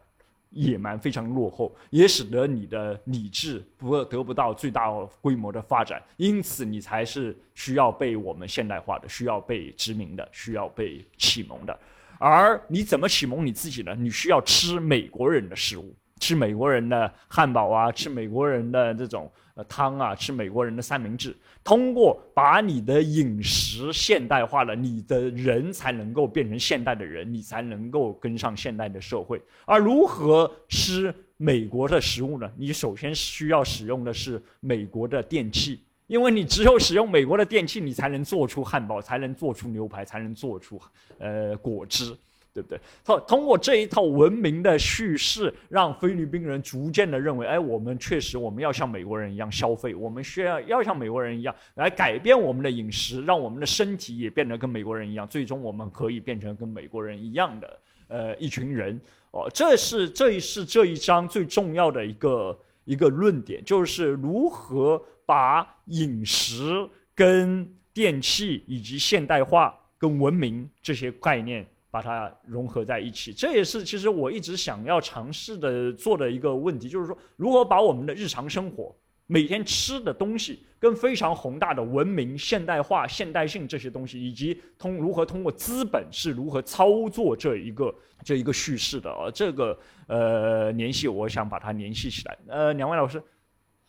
野蛮非常落后，也使得你的理智不得不到最大规模的发展，因此你才是需要被我们现代化的，需要被殖民的，需要被启蒙的。而你怎么启蒙你自己呢？你需要吃美国人的食物，吃美国人的汉堡啊，吃美国人的这种呃。汤啊，吃美国人的三明治。通过把你的饮食现代化了，你的人才能够变成现代的人，你才能够跟上现代的社会。而如何吃美国的食物呢？你首先需要使用的是美国的电器，因为你只有使用美国的电器，你才能做出汉堡，才能做出牛排，才能做出呃果汁。对不对？通通过这一套文明的叙事，让菲律宾人逐渐的认为，哎，我们确实我们要像美国人一样消费，我们需要要像美国人一样来改变我们的饮食，让我们的身体也变得跟美国人一样，最终我们可以变成跟美国人一样的呃一群人。哦，这是这是这一章最重要的一个一个论点，就是如何把饮食跟电器以及现代化跟文明这些概念。把它融合在一起，这也是其实我一直想要尝试的做的一个问题，就是说如何把我们的日常生活每天吃的东西，跟非常宏大的文明、现代化、现代性这些东西，以及通如何通过资本是如何操作这一个这一个叙事的啊，这个呃联系，我想把它联系起来。呃，两位老师，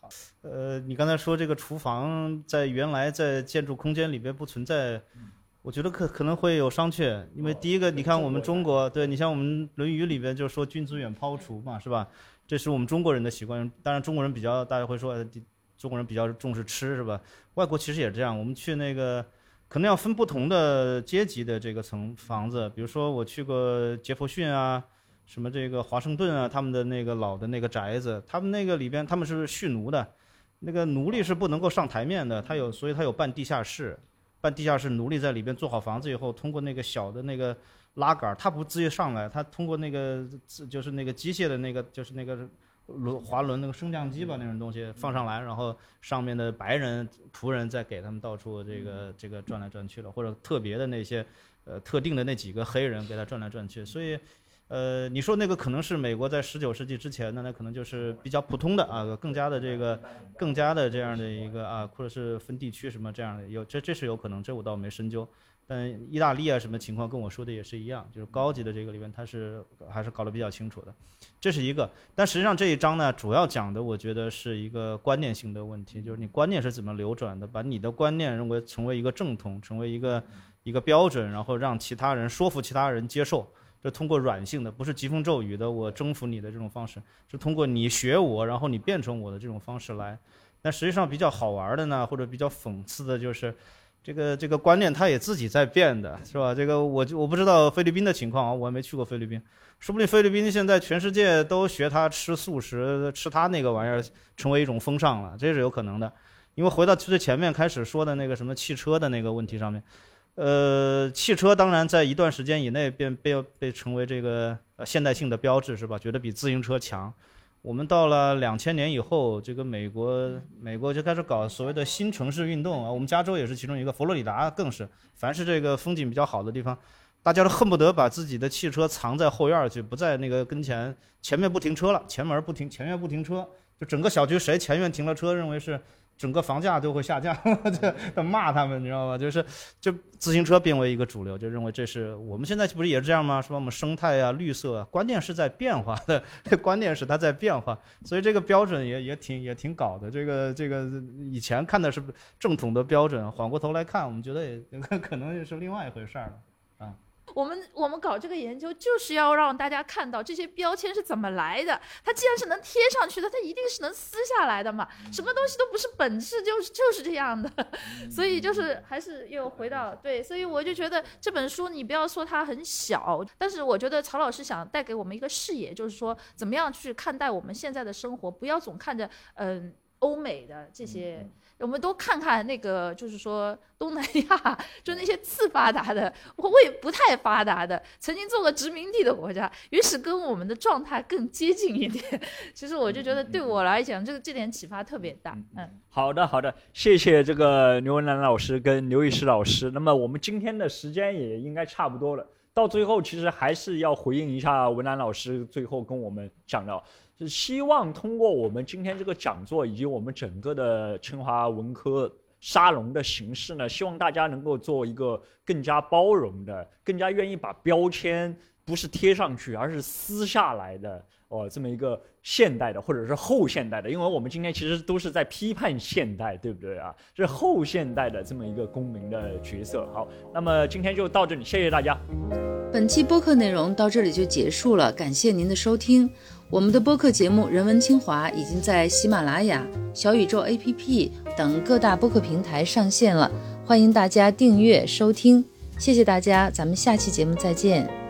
好，呃，你刚才说这个厨房在原来在建筑空间里边不存在。我觉得可可能会有商榷，因为第一个，你看我们中国，对你像我们《论语》里边就说“君子远庖厨”嘛，是吧？这是我们中国人的习惯。当然，中国人比较，大家会说，中国人比较重视吃，是吧？外国其实也是这样。我们去那个，可能要分不同的阶级的这个层房子。比如说，我去过杰弗逊啊，什么这个华盛顿啊，他们的那个老的那个宅子，他们那个里边他们是蓄奴的，那个奴隶是不能够上台面的，他有，所以他有办地下室。办地下室，奴隶在里边做好房子以后，通过那个小的那个拉杆，他不直接上来，他通过那个就是那个机械的那个就是那个轮滑轮那个升降机吧那种东西放上来，然后上面的白人仆人再给他们到处这个这个转来转去了，或者特别的那些呃特定的那几个黑人给他转来转去，所以。呃，你说那个可能是美国在十九世纪之前的，那可能就是比较普通的啊，更加的这个，更加的这样的一个啊，或者是分地区什么这样的，有这这是有可能，这我倒没深究。但意大利啊什么情况跟我说的也是一样，就是高级的这个里面它是还是搞得比较清楚的，这是一个。但实际上这一章呢，主要讲的我觉得是一个观念性的问题，就是你观念是怎么流转的，把你的观念认为成为一个正统，成为一个一个标准，然后让其他人说服其他人接受。这通过软性的，不是疾风骤雨的，我征服你的这种方式，是通过你学我，然后你变成我的这种方式来。但实际上比较好玩的呢，或者比较讽刺的就是，这个这个观念它也自己在变的，是吧？这个我就我不知道菲律宾的情况啊，我还没去过菲律宾，说不定菲律宾现在全世界都学他吃素食，吃他那个玩意儿成为一种风尚了，这是有可能的。因为回到最前面开始说的那个什么汽车的那个问题上面。呃，汽车当然在一段时间以内变被被成为这个呃现代性的标志是吧？觉得比自行车强。我们到了两千年以后，这个美国美国就开始搞所谓的新城市运动啊。我们加州也是其中一个，佛罗里达更是。凡是这个风景比较好的地方，大家都恨不得把自己的汽车藏在后院去，不在那个跟前前面不停车了，前门不停，前院不停车，就整个小区谁前院停了车，认为是。整个房价都会下降，[LAUGHS] 就骂他们，你知道吗？就是就自行车变为一个主流，就认为这是我们现在不是也是这样吗？说我们生态啊、绿色啊，关键是在变化的，[LAUGHS] 关键是它在变化，所以这个标准也也挺也挺搞的。这个这个以前看的是正统的标准，缓过头来看，我们觉得也 [LAUGHS] 可能也是另外一回事儿了啊。我们我们搞这个研究就是要让大家看到这些标签是怎么来的。它既然是能贴上去的，它一定是能撕下来的嘛。什么东西都不是本质，就是就是这样的。[LAUGHS] 所以就是还是又回到对，所以我就觉得这本书你不要说它很小，但是我觉得曹老师想带给我们一个视野，就是说怎么样去看待我们现在的生活，不要总看着嗯欧美的这些。我们都看看那个，就是说东南亚，就那些次发达的、未不太发达的、曾经做过殖民地的国家，于是跟我们的状态更接近一点。其实我就觉得，对我来讲，这个这点启发特别大。嗯，好的，好的，谢谢这个刘文兰老师跟刘易师老师。那么我们今天的时间也应该差不多了，到最后其实还是要回应一下文兰老师最后跟我们讲的。是希望通过我们今天这个讲座以及我们整个的清华文科沙龙的形式呢，希望大家能够做一个更加包容的、更加愿意把标签不是贴上去，而是撕下来的哦，这么一个现代的或者是后现代的，因为我们今天其实都是在批判现代，对不对啊？是后现代的这么一个公民的角色。好，那么今天就到这里，谢谢大家。本期播客内容到这里就结束了，感谢您的收听。我们的播客节目《人文清华》已经在喜马拉雅、小宇宙 APP 等各大播客平台上线了，欢迎大家订阅收听。谢谢大家，咱们下期节目再见。